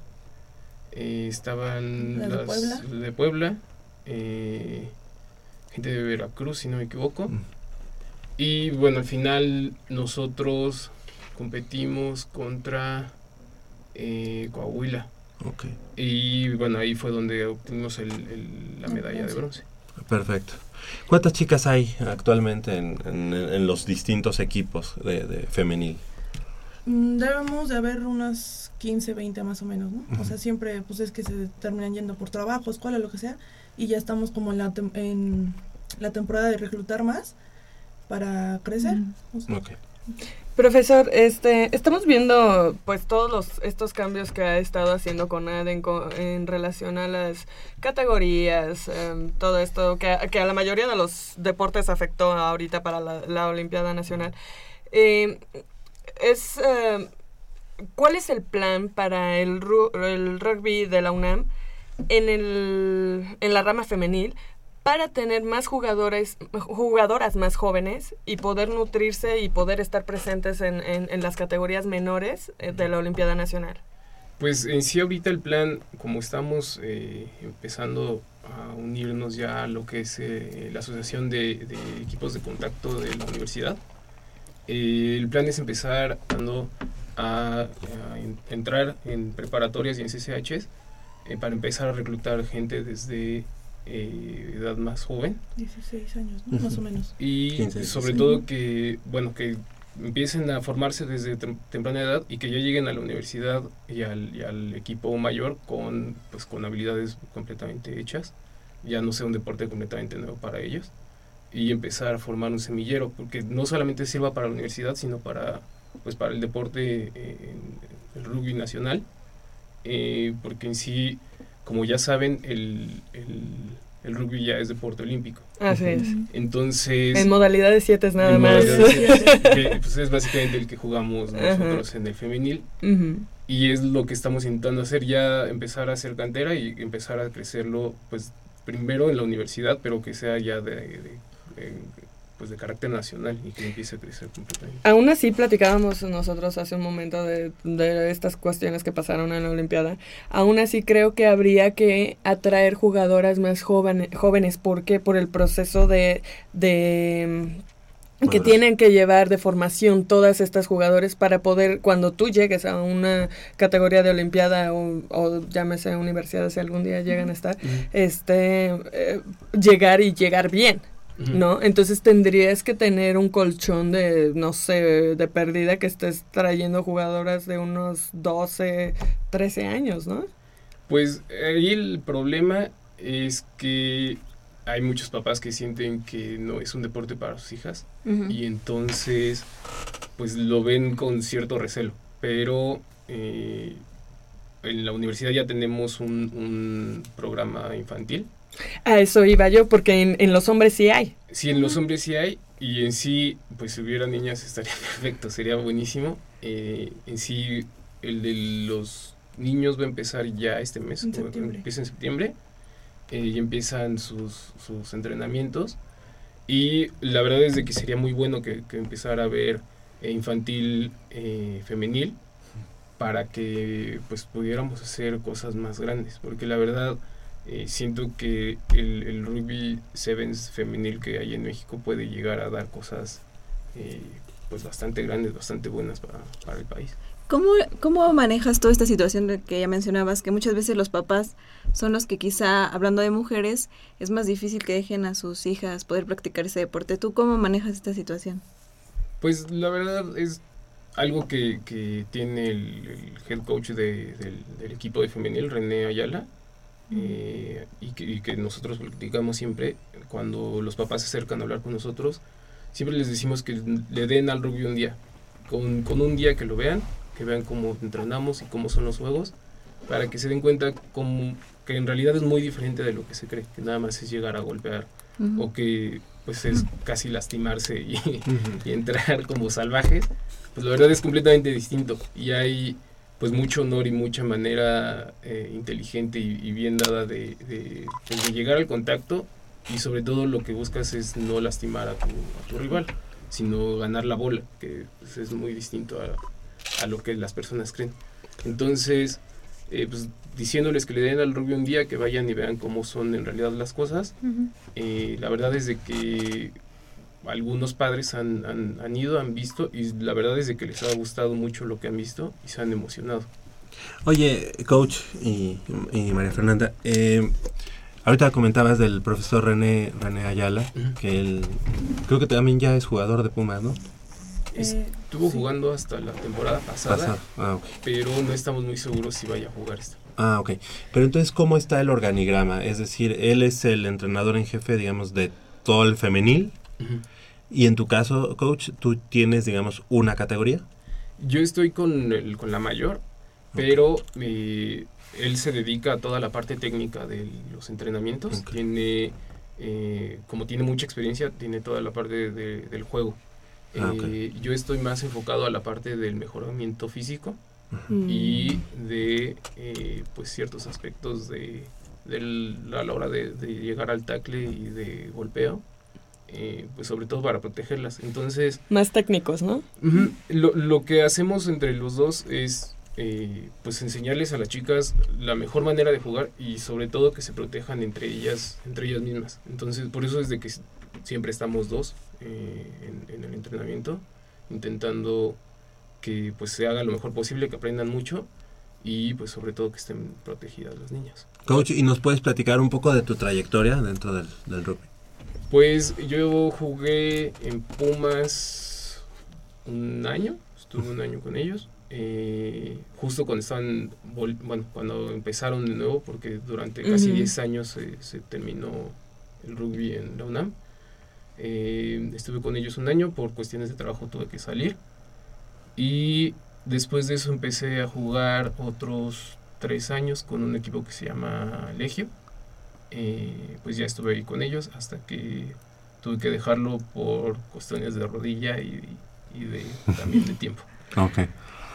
eh, estaban las de Puebla, eh, gente de Veracruz, si no me equivoco. Mm. Y bueno, al final nosotros competimos contra Coahuila. Y bueno, ahí fue donde obtuvimos la medalla de bronce. Perfecto. ¿Cuántas chicas hay actualmente en, los distintos equipos de femenil? Mm, debemos de haber unas 15, 20 más o menos, ¿no? O sea, siempre pues es que se terminan yendo por trabajo, escuela, lo que sea, y ya estamos como en la, en la temporada de reclutar más para crecer. Profesor, este, estamos viendo pues todos los, estos cambios que ha estado haciendo CONAD en, en relación a las categorías, em, todo esto que, a la mayoría de los deportes afectó ahorita para la, Olimpiada Nacional. Eh, es eh, ¿cuál es el plan para el, el, rugby de la UNAM en, el, en la rama femenil para tener más jugadores, jugadoras más jóvenes y poder nutrirse y poder estar presentes en, las categorías menores eh, de la Olimpiada Nacional? Pues en sí ahorita el plan, como estamos eh, empezando a unirnos ya a lo que es eh, la Asociación de, Equipos de Contacto de la universidad, el plan es empezar a, entrar en preparatorias y en CCHs para empezar a reclutar gente desde eh, edad más joven. 16 años, más o menos. Y sobre todo que, bueno, que empiecen a formarse desde temprana edad y que ya lleguen a la universidad y al, equipo mayor con, pues, con habilidades completamente hechas. Ya no sea un deporte completamente nuevo para ellos. Y empezar a formar un semillero, porque no solamente sirva para la universidad, sino para, pues, para el deporte, eh, el rugby nacional. Eh, porque en sí como ya saben, el, el, rugby ya es deporte olímpico. Así es. Entonces... En modalidades 7 es nada más. que, pues es básicamente el que jugamos nosotros en el femenil. Y es lo que estamos intentando hacer, ya empezar a hacer cantera y empezar a crecerlo, pues primero en la universidad, pero que sea ya de, pues de carácter nacional y que empiece a crecer completamente. Aún así platicábamos nosotros hace un momento de, de, estas cuestiones que pasaron en la Olimpiada. Aún así creo que habría que atraer jugadoras más jóvenes, jóvenes porque por el proceso de, de que tienen que llevar de formación todas estas jugadores para poder, cuando tú llegues a una categoría de Olimpiada o, o llámese universidad si algún día llegan a estar, este, eh, llegar y llegar bien. ¿No? Entonces tendrías que tener un colchón de, no sé, de pérdida que estés trayendo jugadoras de unos 12, 13 años, ¿no? Pues ahí el problema es que hay muchos papás que sienten que no es un deporte para sus hijas y entonces pues lo ven con cierto recelo, pero eh, en la universidad ya tenemos un, un programa infantil a eso iba yo, porque en, los hombres sí hay. Sí, en los hombres sí hay, y en sí, pues si hubiera niñas estaría perfecto, sería buenísimo. Eh, en sí, el de los niños va a empezar ya este mes, empieza en septiembre, eh, y empiezan sus, sus, entrenamientos. Y la verdad es de que sería muy bueno que, que empezara a ver eh, infantil femenil para que pues pudiéramos hacer cosas más grandes, porque la verdad eh, siento que el, el, rugby sevens femenil que hay en México puede llegar a dar cosas eh, pues bastante grandes, bastante buenas para, para el país. ¿Cómo, ¿Cómo manejas toda esta situación que ya mencionabas, que muchas veces los papás son los que quizá, hablando de mujeres, es más difícil que dejen a sus hijas poder practicar ese deporte? ¿Tú cómo manejas esta situación? Pues la verdad es algo que, que tiene el, head coach de, del, del, equipo de femenil, René Ayala, eh, y, que, nosotros platicamos siempre, cuando los papás se acercan a hablar con nosotros, siempre les decimos que le den al rugby un día, con, con un día que lo vean, que vean cómo entrenamos y cómo son los juegos, para que se den cuenta como que en realidad es muy diferente de lo que se cree, que nada más es llegar a golpear o que pues es casi lastimarse y, y, entrar como salvajes, pues la verdad es completamente distinto. Y hay pues mucho honor y mucha manera eh, inteligente y, bien dada de, pues, de, llegar al contacto y sobre todo lo que buscas es no lastimar a tu, a tu rival, sino ganar la bola, que pues, es muy distinto a, a, lo que las personas creen. Entonces, eh, pues diciéndoles que le den al rugby un día, que vayan y vean cómo son en realidad las cosas, eh, la verdad es de que algunos padres han, han, ido, han visto y la verdad es de que les ha gustado mucho lo que han visto y se han emocionado. Oye, coach y, María Fernanda, eh, ahorita comentabas del profesor René, René Ayala, que él creo que también ya es jugador de Pumas, ¿no? Estuvo jugando hasta la temporada pasada, ah, pero no estamos muy seguros si vaya a jugar esta. Ah, ok. Pero entonces, ¿cómo está el organigrama? Es decir, él es el entrenador en jefe, digamos, de todo el femenil y en tu caso, coach, ¿tú tienes, digamos, una categoría? Yo estoy con, el, con la mayor, pero eh, él se dedica a toda la parte técnica de los entrenamientos. Tiene, eh, como tiene mucha experiencia, tiene toda la parte del juego. Ah, eh, yo estoy más enfocado a la parte del mejoramiento físico y de pues ciertos aspectos de, del- a la hora de, de llegar al tackle y de golpeo, eh, pues sobre todo para protegerlas. Entonces, Más técnicos, ¿no? Lo, lo que hacemos entre los dos es eh, pues enseñarles a las chicas la mejor manera de jugar y sobre todo que se protejan entre ellas, entre ellas mismas. Entonces, por eso es de que siempre estamos dos eh, en, en el entrenamiento, intentando que pues se haga lo mejor posible, que aprendan mucho y pues sobre todo que estén protegidas las niñas. Coach, ¿y nos puedes platicar un poco de tu trayectoria dentro del, del rugby? Pues yo jugué en Pumas un año, estuve un año con ellos, eh, justo cuando estaban, bueno, cuando empezaron de nuevo, porque durante casi Ujú. 10 años se, se terminó el rugby en la UNAM. Eh, estuve con ellos un año, por cuestiones de trabajo tuve que salir. Y después de eso empecé a jugar otros tres años con un equipo que se llama Legio. Eh, pues ya estuve ahí con ellos hasta que tuve que dejarlo por cuestiones de rodilla y, y de también de tiempo. Ok.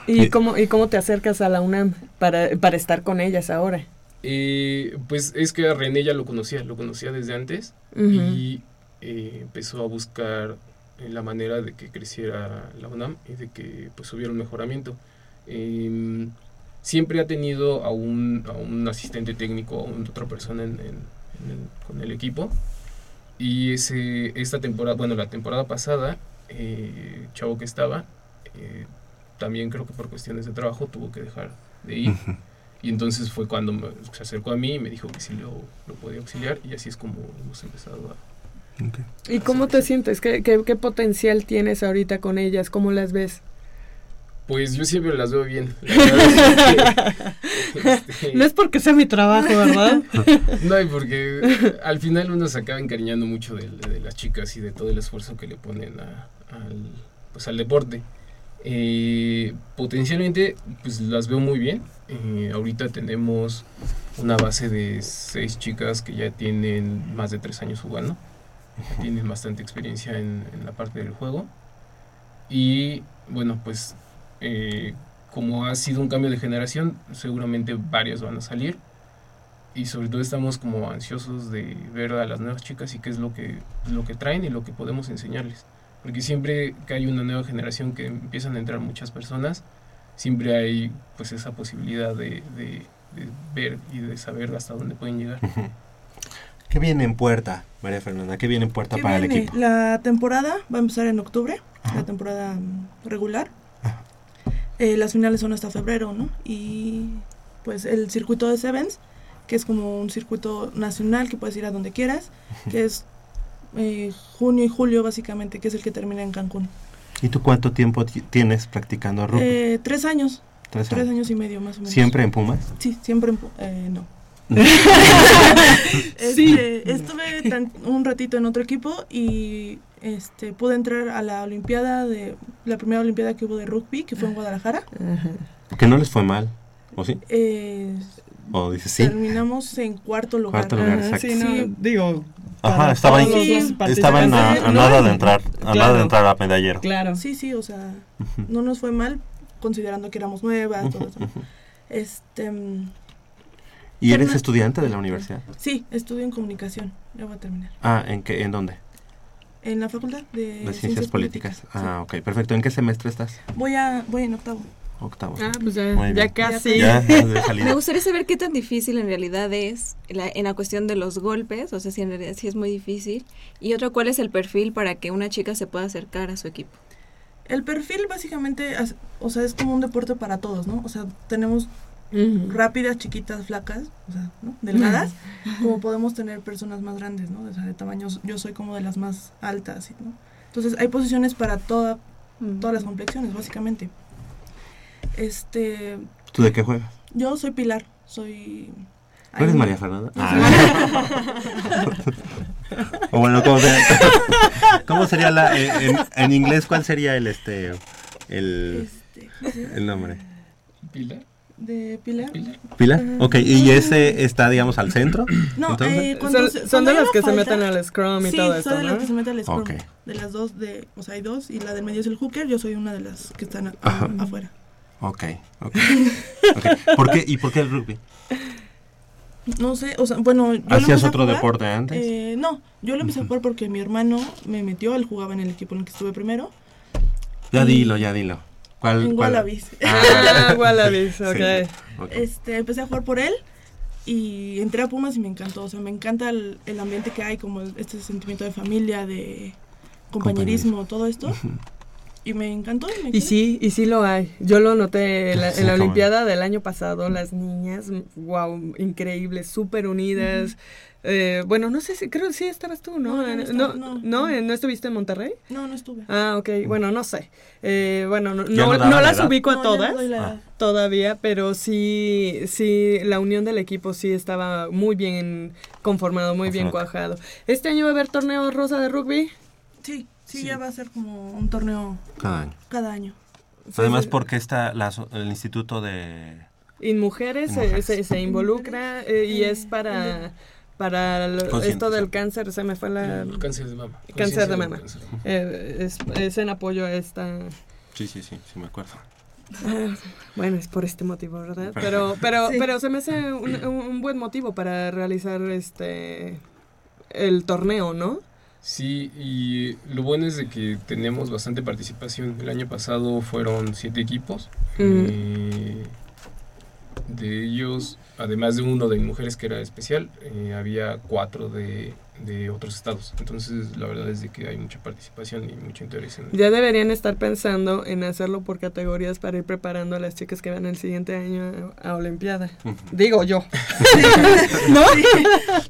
¿Y Eh, cómo, ¿Y cómo te acercas a la UNAM para, para estar con ellas ahora? Eh, pues es que a René ya lo conocía, lo conocía desde antes Ujú. y eh, empezó a buscar eh, la manera de que creciera la UNAM y de que pues hubiera un mejoramiento. Em, siempre ha tenido a un, a un asistente técnico, a un- otra persona en- en- en el- con el equipo y ese, esta temporada, bueno, la temporada pasada, eh, Chavo que estaba, eh, también creo que por cuestiones de trabajo tuvo que dejar de ir. Y entonces fue cuando me- se acercó a mí y me dijo que sí lo, lo podía auxiliar y así es como hemos empezado a... ¿Y cómo te sientes? ¿Qué, qué, qué potencial tienes ahorita con ellas? ¿Cómo las ves? Pues yo siempre las veo bien. La verdad es que, este, No es porque sea mi trabajo, ¿verdad? No, y porque al final uno se acaba encariñando mucho de, de las chicas y de todo el esfuerzo que le ponen a- al, pues, al deporte. Eh, potencialmente, pues las veo muy bien. Eh, ahorita tenemos una base de seis chicas que ya tienen más de tres años jugando. Ya tienen bastante experiencia en, en la parte del juego. Y bueno, pues eh, como ha sido un cambio de generación, seguramente varios van a salir y sobre todo estamos como ansiosos de ver a las nuevas chicas y qué es lo que, lo que traen y lo que podemos enseñarles. Porque siempre que hay una nueva generación que empiezan a entrar muchas personas, siempre hay pues esa posibilidad de, de- de ver y de saber hasta dónde pueden llegar. ¿Qué viene en puerta, María Fernanda? ¿Qué viene en puerta ¿Qué para el viene? equipo? La temporada va a empezar en octubre, la temporada regular. Eh, las finales son hasta febrero, ¿no? Y pues el circuito de Sevens, que es como un circuito nacional que puedes ir a donde quieras, que es eh, junio y julio básicamente, que es el que termina en Cancún. ¿Y tú cuánto tiempo ti- tienes practicando rugby? Eh, tres años, Tres tres años. años y medio más o menos. ¿Siempre en Pumas? Sí, siempre en Pu- eh, Sí. Este, estuve tan- un ratito en otro equipo y este pude entrar a la olimpiada de la primera olimpiada que hubo de rugby que fue en Guadalajara Que no les fue mal, ¿o sí? Eh, ¿O dices sí? terminamos en cuarto lugar Cuarto lugar, Ajá, exacto. sí, no, Sí. digo... Ajá, estaba, todos en- los participantes, estaba en a, a ¿no? nada de entrar, a nada Claro. de entrar a medallero. Claro. sí sí o sea no nos fue mal considerando que éramos nuevas todo eso. Este ¿Y eres estudiante de la universidad? sí estudio en comunicación ya voy a terminar Ah, ¿en qué, en dónde? en la facultad de, De ciencias políticas. Ah, ok, perfecto. ¿En qué semestre estás? sí. voy a voy en octavo Octavo. Ah, pues ya, Muy ya casi. Ya, ya. Me gustaría saber qué tan difícil en realidad es la- en la cuestión de los golpes, o sea, si en realidad sí es muy difícil. Y otro, ¿cuál es el perfil para que una chica se pueda acercar a su equipo? El perfil básicamente, o sea, es como un deporte para todos, ¿no? O sea, tenemos Rápidas, chiquitas, flacas, o sea, ¿no? Delgadas, como podemos tener personas más grandes, ¿no? O sea, de tamaños, yo soy como de las más altas, ¿no? Entonces, hay posiciones para toda, todas las complexiones, básicamente. Este, ¿Tú de qué juegas? yo soy Pilar, soy... ¿No eres Ay, María Fernanda? Ah. o bueno, ¿cómo, se- cómo sería la... en, en inglés, ¿cuál sería el, este, el, Este, el nombre? ¿Pilar? De Pilar. ¿Pilar? ¿Pilar? Ok, ¿y ese está, digamos, al centro? No, eh, cuando Son, se- son cuando de las que se falta- meten al Scrum y sí, todo soy esto, de ¿no? las que se mete al scrum. Ok. De las dos, de, o sea, hay dos, y la del medio es el hooker, yo soy una de las que están a- afuera. Ok, ok. ok. ¿Por qué, ¿Y por qué el rugby? No sé, o sea, bueno, yo ¿Hacías otro jugar, deporte antes? eh, no, yo lo empecé a jugar porque mi hermano me metió, él jugaba en el equipo en el que estuve primero. Ya dilo, ya dilo. ¿Cuál? En cuál? Wallabies. Ah, Wallabies, ok. ok. Este, empecé a jugar por él y entré a Pumas y me encantó. O sea, me encanta el, el ambiente que hay, como este sentimiento de familia, de compañerismo, todo esto. Y me encantó. y me Y sí, y sí lo hay. Yo lo noté en la, Sí, en la cómo no. Olimpiada del año pasado, las niñas, wow, increíbles, súper unidas. Eh, bueno, no sé si, creo que sí estabas tú, ¿no? No, no estaba, no, no, no, no. ¿no estuviste en Monterrey? No, no estuve. Ah, ok, bueno, no sé. Eh, bueno, no, ¿Ya no, las ubico a No, ya no todas la todavía, pero sí, sí, la unión del equipo sí estaba muy bien conformado, muy bien cuajado. ¿Este año va a haber torneo rosa de rugby? Sí, sí, Sí. ya va a ser como un torneo Cada año. cada año. Además, sí. porque está la el instituto de... En mujeres, se- mujeres. Se, se involucra eh, y Eh, es para, para lo- Consciente, esto del cáncer, se me fue la... El cáncer de mama. Cáncer de mama. cáncer eh, es, es en apoyo a esta... Sí, sí, sí, sí me acuerdo. Ah, bueno, es por este motivo, ¿verdad? Pero- Pero, pero, Sí. pero se me hace un, un- un buen motivo para realizar este el torneo, ¿no? Sí, y lo bueno es de que tenemos bastante participación. El año pasado fueron siete equipos. Mm. eh, de ellos, además de uno de mujeres que era especial, eh, había cuatro de, de otros estados. Entonces, la verdad es de que hay mucha participación y mucho interés en Ya deberían estar pensando en hacerlo por categorías para ir preparando a las chicas que van el siguiente año a, a Olimpiada. Digo yo. ¿No?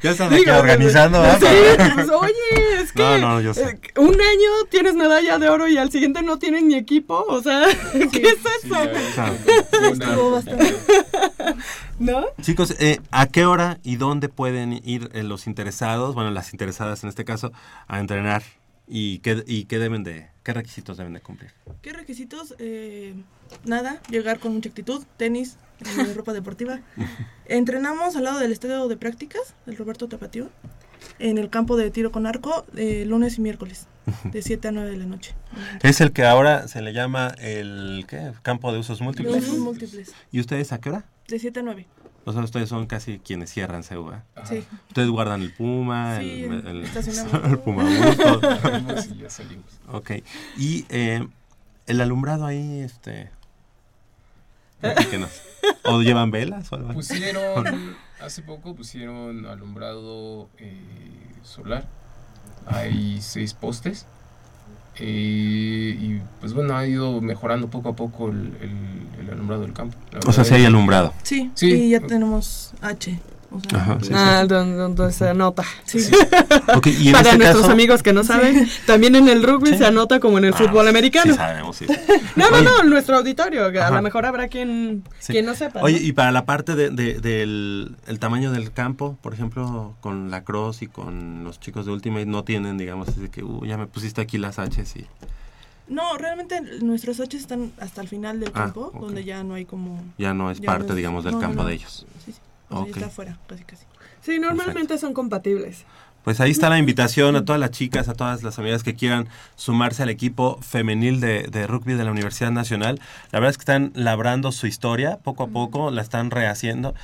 Ya están Digo, organizando, ¿verdad? Sí, pues, oye, es que No, no, yo sé. eh, un año tienes medalla de oro y al siguiente no tienes ni equipo, o sea, ¿qué es Sí, eso? es. ¿No? Chicos, eh, ¿a qué hora y dónde pueden ir eh, los interesados, bueno, las interesadas en este caso, a entrenar? ¿Y qué, y qué deben de, qué requisitos deben de cumplir? ¿Qué requisitos? Eh, nada, llegar con mucha actitud, tenis, eh, ropa deportiva. Entrenamos al lado del estadio de prácticas del Roberto Tapatío, en el campo de tiro con arco, eh, lunes y miércoles, de 7 a 9 de la noche. Es el que ahora se le llama el ¿qué? campo de usos De múltiples. usos múltiples, ¿Y ustedes a qué hora? de 7 a ¿eh? 9. O sea, ustedes son casi quienes cierran CEU, ¿eh? Ajá. Sí. Ustedes guardan el Puma, Sí, el, el, Puma y ya salimos. Ok. Y eh, el alumbrado ahí, este... platíquenos. ¿O llevan velas o algo así? Pusieron, hace poco pusieron alumbrado eh, solar. Hay seis postes. Eh, y pues bueno, ha ido mejorando poco a poco el, el- el alumbrado del campo. O sea, sí hay alumbrado. Sí, Sí. y ya tenemos H. O sea, Ajá, sí, Ah, donde, donde se anota. sí. Ok, y en Para este nuestros caso... amigos que no saben, también en el rugby Sí. se anota como en el Ah, fútbol Sí americano. sabemos, sí. no, no, Oye, no, nuestro auditorio, que a Ajá. lo mejor habrá quien, Sí. quien no sepa. Oye, ¿no? y para la parte de, de- del el tamaño del campo, por ejemplo, con la cross y con los chicos de Ultimate, no tienen, digamos, de que, uh, ya me pusiste aquí las Hs y No, realmente nuestros H están hasta el final del Ah, campo, donde ya no hay como... ya no es ya parte, no es- digamos, del no, no, campo no. de ellos. Sí, sí. O sea, Ok. ya está afuera, casi, casi. Sí, normalmente son compatibles. Pues ahí está la invitación a todas las chicas, a todas las amigas que quieran sumarse al equipo femenil de, de rugby de la Universidad Nacional. La verdad es que están labrando su historia poco a poco, la están rehaciendo.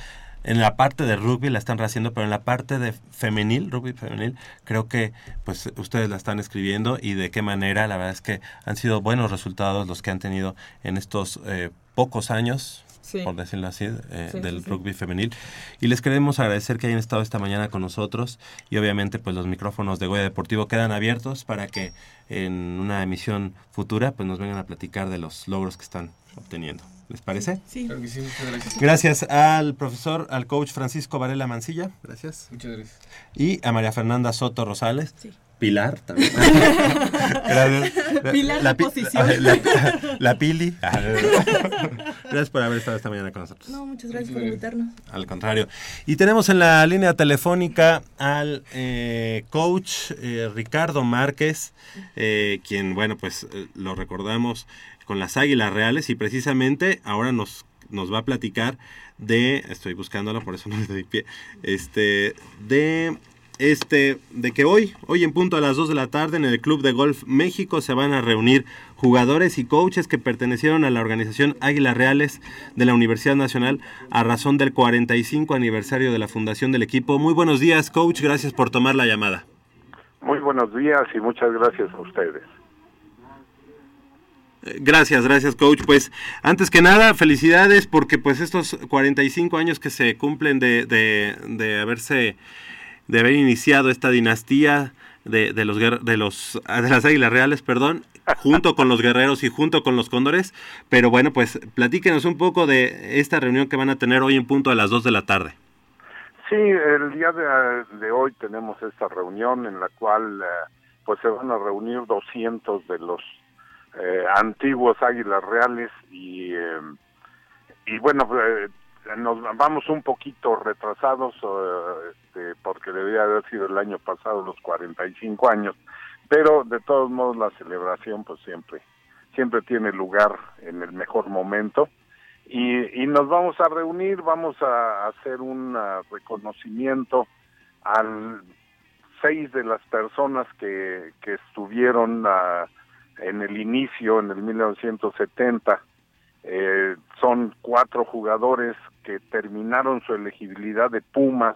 En la parte de rugby la están rehaciendo, pero en la parte de femenil, rugby femenil, creo que pues ustedes la están escribiendo y de qué manera. La verdad es que han sido buenos resultados los que han tenido en estos eh, pocos años, Sí. por decirlo así, eh, Sí, del sí, sí. rugby femenil. Y les queremos agradecer que hayan estado esta mañana con nosotros y obviamente pues los micrófonos de Goya Deportivo quedan abiertos para que en una emisión futura pues nos vengan a platicar de los logros que están obteniendo. ¿Les parece? Sí. Claro que sí, muchas gracias. Gracias al profesor, al coach Francisco Varela Mancilla, gracias. Muchas gracias. Y a María Fernanda Soto Rosales. Sí. Pilar también. Gracias. Pilar de pi- posición. La, la Pili. Gracias por haber estado esta mañana con nosotros. No, muchas gracias por invitarnos. Al contrario. Y tenemos en la línea telefónica al eh, coach eh, Ricardo Márquez, eh, quien, bueno, pues eh, lo recordamos con las Águilas Reales y precisamente ahora nos, nos va a platicar de, estoy buscándolo, por eso no le doy pie, este, de... Este, de que hoy, hoy en punto a las 2 de la tarde en el Club de Golf México se van a reunir jugadores y coaches que pertenecieron a la organización Águilas Reales de la Universidad Nacional a razón del 45 aniversario de la fundación del equipo. Muy buenos días, coach, gracias por tomar la llamada. Muy buenos días y muchas gracias a ustedes. Eh, gracias, gracias coach. Pues antes que nada, felicidades porque pues estos 45 años que se cumplen de, de, de haberse, de haber iniciado esta dinastía de, de los de los de las águilas reales, perdón, junto con los guerreros y junto con los cóndores. Pero bueno, pues platíquenos un poco de esta reunión que van a tener hoy en punto a las 2 de la tarde. Sí, el día de, de hoy tenemos esta reunión en la cual eh, pues se van a reunir 200 de los eh, antiguos águilas reales y eh, y bueno eh, nos vamos un poquito retrasados eh, este, porque debía haber sido el año pasado los 45 años pero de todos modos la celebración pues siempre siempre tiene lugar en el mejor momento y, y nos vamos a reunir vamos a hacer un uh, reconocimiento al seis de las personas que, que estuvieron uh, en el inicio, en el 1970. Eh, son cuatro jugadores que terminaron su elegibilidad de Pumas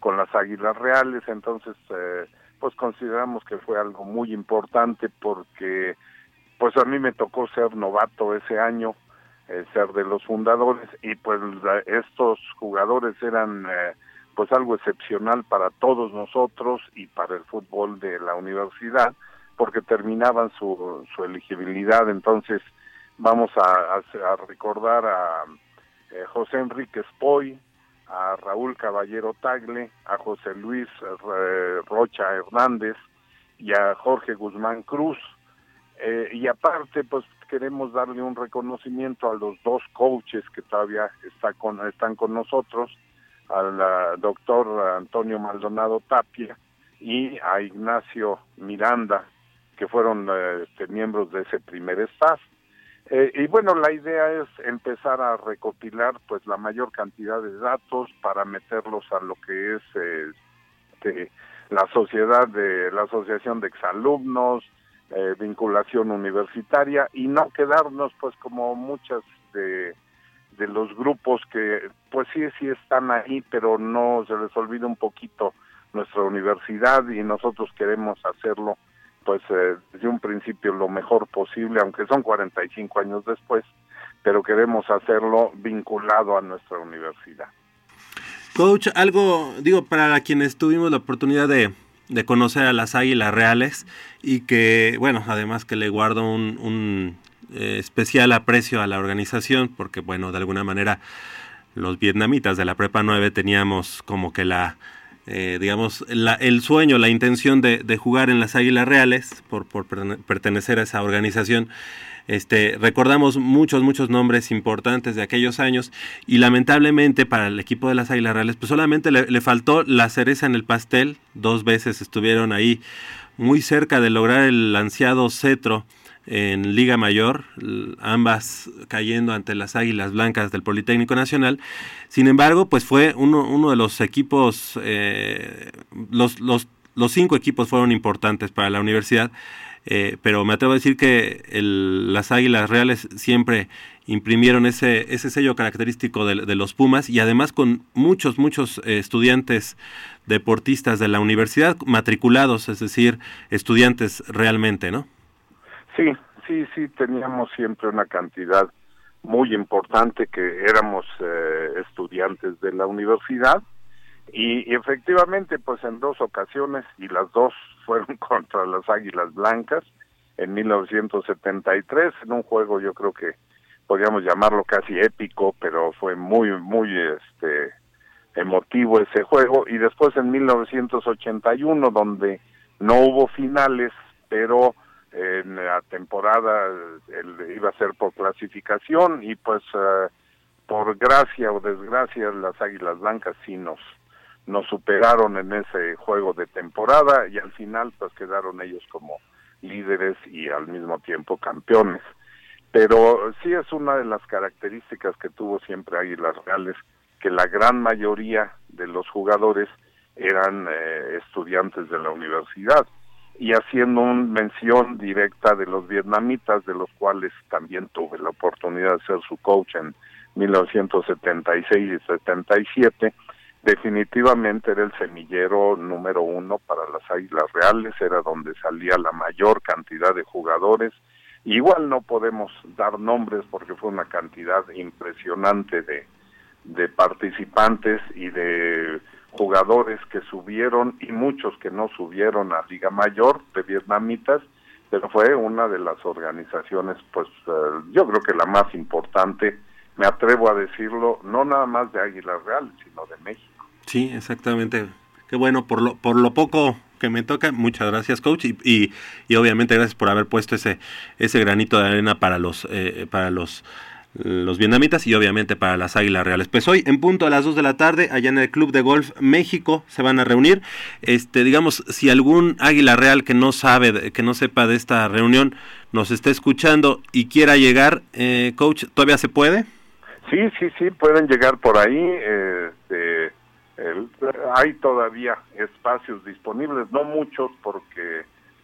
con las Águilas Reales, entonces eh, pues consideramos que fue algo muy importante porque pues a mí me tocó ser novato ese año, eh, ser de los fundadores y pues estos jugadores eran eh, pues algo excepcional para todos nosotros y para el fútbol de la universidad porque terminaban su, su elegibilidad. Entonces vamos a, recordar a eh, José Enrique Spoy, a Raúl Caballero Tagle, a José Luis eh, Rocha Hernández y a Jorge Guzmán Cruz. Eh, y aparte, pues queremos darle un reconocimiento a los dos coaches que todavía está con, están con nosotros, al doctor Antonio Maldonado Tapia y a Ignacio Miranda, que fueron este, miembros de ese primer staff. Eh, y bueno, la idea es empezar a recopilar pues la mayor cantidad de datos para meterlos a lo que es este, la sociedad de la asociación de exalumnos, eh, vinculación universitaria y no quedarnos pues como muchas de, de los grupos que pues sí, sí están ahí, pero no se les olvida un poquito nuestra universidad y nosotros queremos hacerlo pues eh, desde un principio lo mejor posible, aunque son 45 años después, pero queremos hacerlo vinculado a nuestra universidad. Coach, algo, digo, para quienes tuvimos la oportunidad de, de conocer a las Águilas Reales y que, bueno, además que le guardo un, eh, especial aprecio a la organización, porque, bueno, de alguna manera los vietnamitas de la Prepa 9 teníamos como que la eh, digamos, la, el sueño, la intención de, jugar en las Águilas Reales, por, por pertenecer a esa organización. Este, recordamos muchos, muchos nombres importantes de aquellos años y lamentablemente para el equipo de las Águilas Reales, pues solamente le, le faltó la cereza en el pastel. Dos veces estuvieron ahí muy cerca de lograr el ansiado cetro en Liga Mayor, ambas cayendo ante las Águilas Blancas del Politécnico Nacional. Sin embargo, pues fue uno, uno de los equipos, eh, los, los, los, cinco equipos fueron importantes para la universidad, eh, pero me atrevo a decir que el, las Águilas Reales siempre imprimieron ese, ese sello característico de, los Pumas y además con muchos, muchos eh, estudiantes deportistas de la universidad matriculados, es decir, estudiantes realmente, ¿no? Sí, sí, sí, teníamos siempre una cantidad muy importante que éramos eh, estudiantes de la universidad y, efectivamente pues en dos ocasiones y las dos fueron contra las Águilas Blancas en 1973 en un juego yo creo que podríamos llamarlo casi épico pero fue muy muy este emotivo ese juego y después en 1981 donde no hubo finales pero en la temporada el, iba a ser por clasificación y pues uh, por gracia o desgracia las Águilas Blancas sí nos nos superaron en ese juego de temporada y al final pues quedaron ellos como líderes y al mismo tiempo campeones. Pero sí es una de las características que tuvo siempre Águilas Reales, que la gran mayoría de los jugadores eran eh, estudiantes de la universidad y haciendo una mención directa de los vietnamitas, de los cuales también tuve la oportunidad de ser su coach en 1976 y 77, definitivamente era el semillero número uno para las Águilas Reales, era donde salía la mayor cantidad de jugadores. Igual no podemos dar nombres porque fue una cantidad impresionante de, de participantes y de jugadores que subieron y muchos que no subieron a Liga Mayor de vietnamitas, pero fue una de las organizaciones, pues eh, yo creo que la más importante, me atrevo a decirlo, no nada más de Águilas Reales, sino de México. Sí, exactamente. Qué bueno, por lo, por lo poco que me toca, muchas gracias coach y, y, obviamente gracias por haber puesto ese, ese granito de arena para los, eh, para los los vietnamitas y obviamente para las Águilas Reales. Pues hoy en punto a las 2 de la tarde allá en el Club de Golf México se van a reunir. Este, digamos, si algún Águila Real que no sabe, que no sepa de esta reunión nos está escuchando y quiera llegar, eh, coach, ¿todavía se puede? Sí, sí, sí, pueden llegar por ahí. Este, hay todavía espacios disponibles, no muchos porque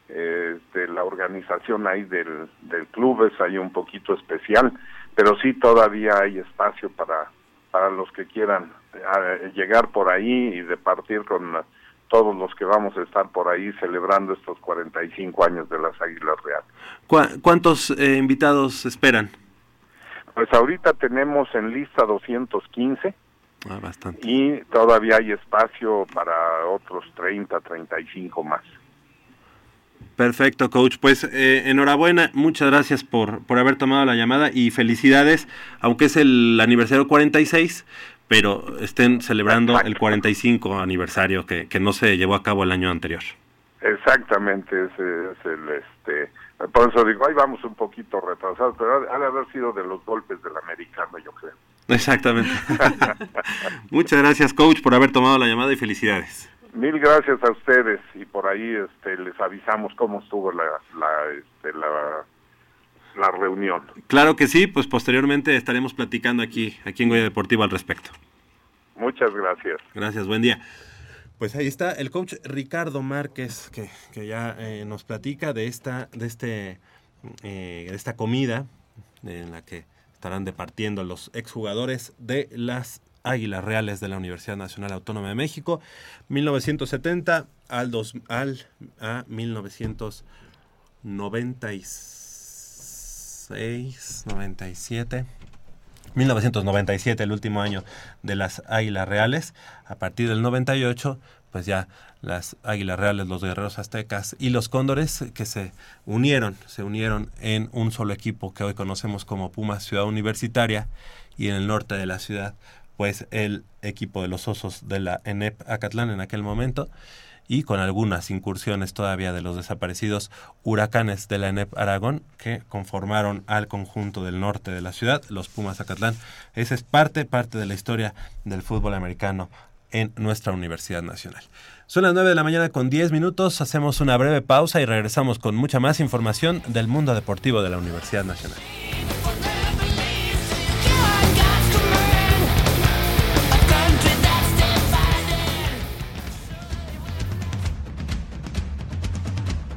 este, la organización ahí del, del club es ahí un poquito especial pero sí todavía hay espacio para, para los que quieran eh, llegar por ahí y de partir con todos los que vamos a estar por ahí celebrando estos 45 años de las Águilas Reales. ¿Cuántos eh, invitados esperan? Pues ahorita tenemos en lista 215. Ah, bastante. Y todavía hay espacio para otros 30, 35 más. Perfecto, coach. Pues eh, enhorabuena, muchas gracias por, por haber tomado la llamada y felicidades, aunque es el aniversario 46, pero estén celebrando el 45 aniversario que, que no se llevó a cabo el año anterior. Exactamente, ese es el este por eso digo, ahí vamos un poquito retrasados, pero ha de haber sido de los golpes del americano, yo creo. Exactamente. Muchas gracias, coach, por haber tomado la llamada y felicidades. Mil gracias a ustedes y por ahí este, les avisamos cómo estuvo la, este, la, la, reunión. Claro que sí, pues posteriormente estaremos platicando aquí, aquí en Goya Deportivo al respecto. Muchas gracias. Gracias, buen día. Pues ahí está el coach Ricardo Márquez que, que ya eh, nos platica de esta, de este, eh, de esta comida en la que estarán departiendo los exjugadores de las Águilas Reales de la Universidad Nacional Autónoma de México, 1970 al, al a 1996, 97. 1997, el último año de las Águilas Reales. A partir del 98, pues ya las Águilas Reales, los Guerreros Aztecas y los Cóndores que se unieron, se unieron en un solo equipo que hoy conocemos como Pumas Ciudad Universitaria y en el norte de la ciudad pues el equipo de los Osos de la ENEP Acatlán en aquel momento y con algunas incursiones todavía de los desaparecidos huracanes de la ENEP Aragón que conformaron al conjunto del norte de la ciudad, los Pumas Acatlán. Esa es parte, parte de la historia del fútbol americano en nuestra Universidad Nacional. Son las 9 de la mañana con 10 minutos, hacemos una breve pausa y regresamos con mucha más información del mundo deportivo de la Universidad Nacional.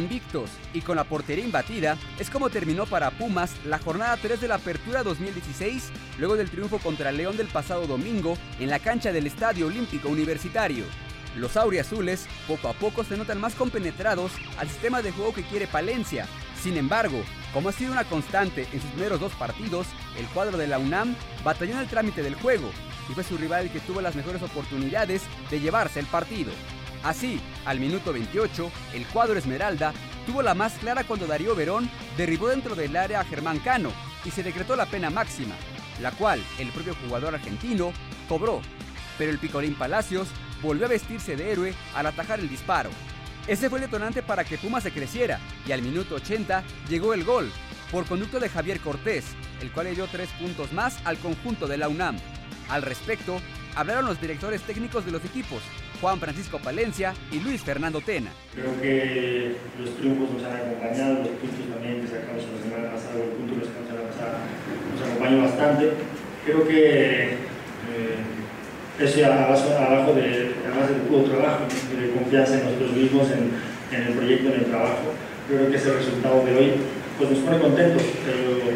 Invictos y con la portería imbatida es como terminó para Pumas la jornada 3 de la Apertura 2016 luego del triunfo contra León del pasado domingo en la cancha del Estadio Olímpico Universitario. Los auriazules poco a poco se notan más compenetrados al sistema de juego que quiere Palencia. Sin embargo, Como ha sido una constante en sus primeros dos partidos, el cuadro de la UNAM batalló en el trámite del juego y fue su rival el que tuvo las mejores oportunidades de llevarse el partido. Así, al minuto 28, el cuadro Esmeralda tuvo la más clara cuando Darío Verón derribó dentro del área a Germán Cano y se decretó la pena máxima, la cual el propio jugador argentino cobró. Pero el Picolín Palacios volvió a vestirse de héroe al atajar el disparo. Ese fue el detonante para que Puma se creciera y al minuto 80 llegó el gol por conducto de Javier Cortés, el cual le dio tres puntos más al conjunto de la UNAM. Al respecto, hablaron los directores técnicos de los equipos, Juan Francisco Palencia y Luis Fernando Tena. Creo que los triunfos nos han acompañado, los puntos también que sacamos la semana pasada, el punto que sacamos la semana pasada nos acompañó bastante. Creo que eh, eso abajo, de, además de puro trabajo, de confianza en nosotros mismos, en, en, el proyecto, en el trabajo. Creo que ese resultado de hoy pues nos pone contentos, pero,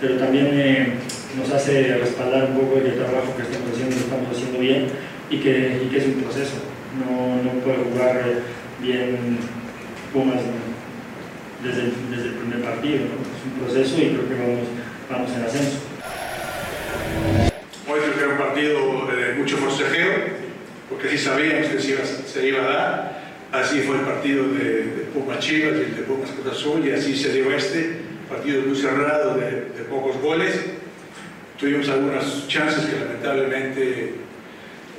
pero también eh, nos hace respaldar un poco el trabajo que estamos haciendo, lo estamos haciendo bien y que, y que es un proceso. No, no puede jugar bien Pumas desde, desde el primer partido. ¿no? Es un proceso y creo que vamos, vamos en ascenso. Hoy creo que era un partido de mucho forcejeo, porque sí sabíamos que se iba, se iba a dar. Así fue el partido de, de Pumas Chivas y el de Pumas Cruz Azul, y así se dio este, partido muy cerrado de, de pocos goles. Tuvimos algunas chances que lamentablemente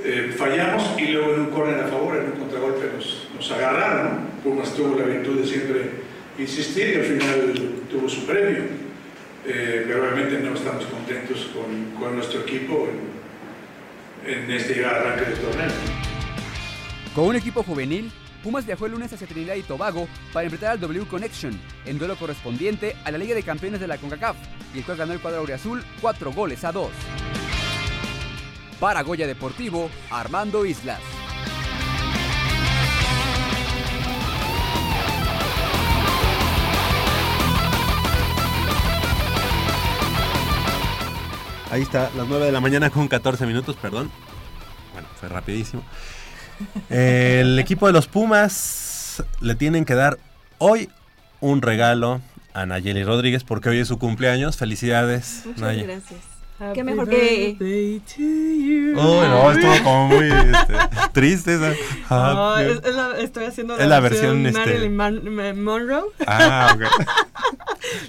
eh, fallamos y luego en un córner a favor, en un contragolpe nos, agarraron. Pumas tuvo la virtud de siempre insistir y al final tuvo su premio. Eh, pero realmente no estamos contentos con, con nuestro equipo en, en este arranque del torneo. Con un equipo juvenil, Pumas viajó el lunes hacia Trinidad y Tobago para enfrentar al W Connection en duelo correspondiente a la Liga de Campeones de la CONCACAF, y el cual ganó el cuadro Azul 4 goles a 2. Para Goya Deportivo, Armando Islas. Ahí está, las 9 de la mañana con 14 minutos, perdón. Bueno, fue rapidísimo. El equipo de los Pumas le tienen que dar hoy un regalo a Nayeli Rodríguez porque hoy es su cumpleaños. Felicidades, Muchas Nayeli. gracias. Qué mejor que... Uy, no, estuvo como muy este, triste. esa. No, es- es la- estoy haciendo la, Es la versión, versión, este- Marilyn Mon- Monroe. Ah, ok.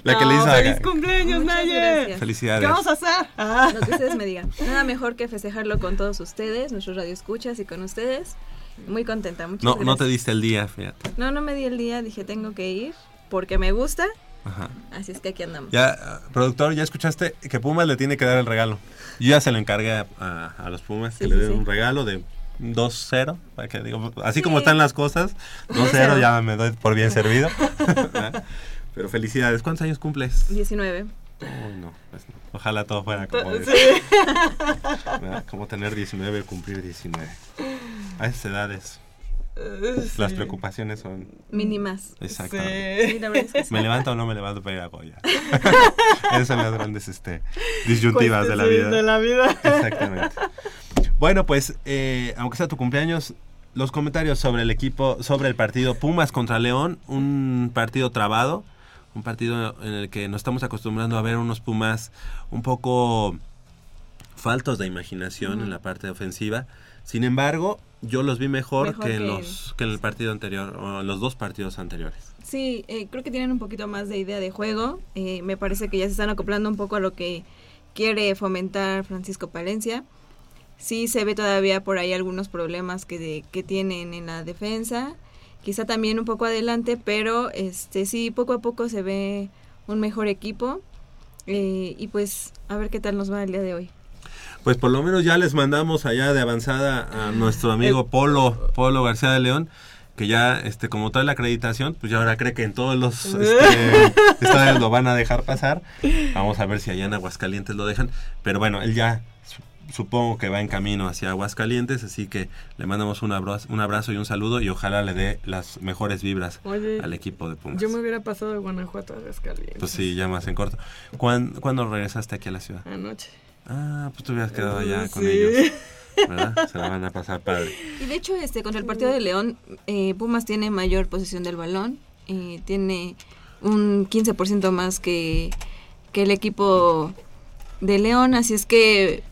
La que le hizo No, a- ¡Feliz cumpleaños, Naye! Felicidades. ¿Qué vamos a hacer? Ah. Lo que ustedes me digan. Nada mejor que festejarlo con todos ustedes, nuestros radioescuchas y con ustedes. Muy contenta, muchas No, gracias. no te diste el día, fíjate. No, no me di el día, dije tengo que ir porque me gusta. Ajá. Así es que aquí andamos. Ya, productor, ya escuchaste que Pumas le tiene que dar el regalo. Yo ya se lo encargué a, a- a los Pumas que Sí, le sí, den sí. un regalo de 2-0. para que digo, Así como Sí. están las cosas, 2-0 ya me doy por bien servido. Pero felicidades. ¿Cuántos años cumples? 19. Uy, no, pues no. Ojalá todo fuera como, Sí. como tener 19 cumplir 19. A esas edades Las preocupaciones son Mínimas. Sí, sí. ¿Me levanto o no me levanto para ir a Goya? Esas son las grandes este, disyuntivas de la vida. de la vida. Exactamente. Bueno, pues, eh, aunque sea tu cumpleaños, los comentarios sobre el equipo, sobre el partido Pumas contra León, un partido trabado, un partido en el que nos estamos acostumbrando a ver unos Pumas un poco faltos de imaginación Ujú. en la parte ofensiva. Sin embargo, yo los vi mejor, Mejor que, en que- los, que en el partido anterior, o en los dos partidos anteriores. Sí, eh, creo que tienen un poquito más de idea de juego. Eh, me parece que ya se están acoplando un poco a lo que quiere fomentar Francisco Palencia. Sí se ve todavía por ahí algunos problemas que, de- que tienen en la defensa. Quizá también un poco adelante, pero este sí, poco a poco se ve un mejor equipo. Eh, y pues a ver qué tal nos va el día de hoy. Pues por lo menos ya les mandamos allá de avanzada a nuestro amigo Polo, Polo García de León, que ya, este, como trae la acreditación, pues ya ahora cree que en todos los este, estadios lo van a dejar pasar. Vamos a ver si allá en Aguascalientes lo dejan. Pero bueno, él ya su- supongo que va en camino hacia Aguascalientes, así que le mandamos un abrazo, un abrazo y un saludo y ojalá le dé las mejores vibras Oye, al equipo de Pumas. Yo me hubiera pasado de Guanajuato a Aguascalientes. Pues sí, ya más en corto. ¿Cuán- ¿Cuándo regresaste aquí a la ciudad? Anoche. Ah, pues tú hubieras quedado allá con ellos. ¿Verdad? Se la van a pasar padre. Y de hecho, este contra el partido de León, eh, Pumas tiene mayor posesión del balón, eh, tiene un 15% más que, que el equipo de León, así es que...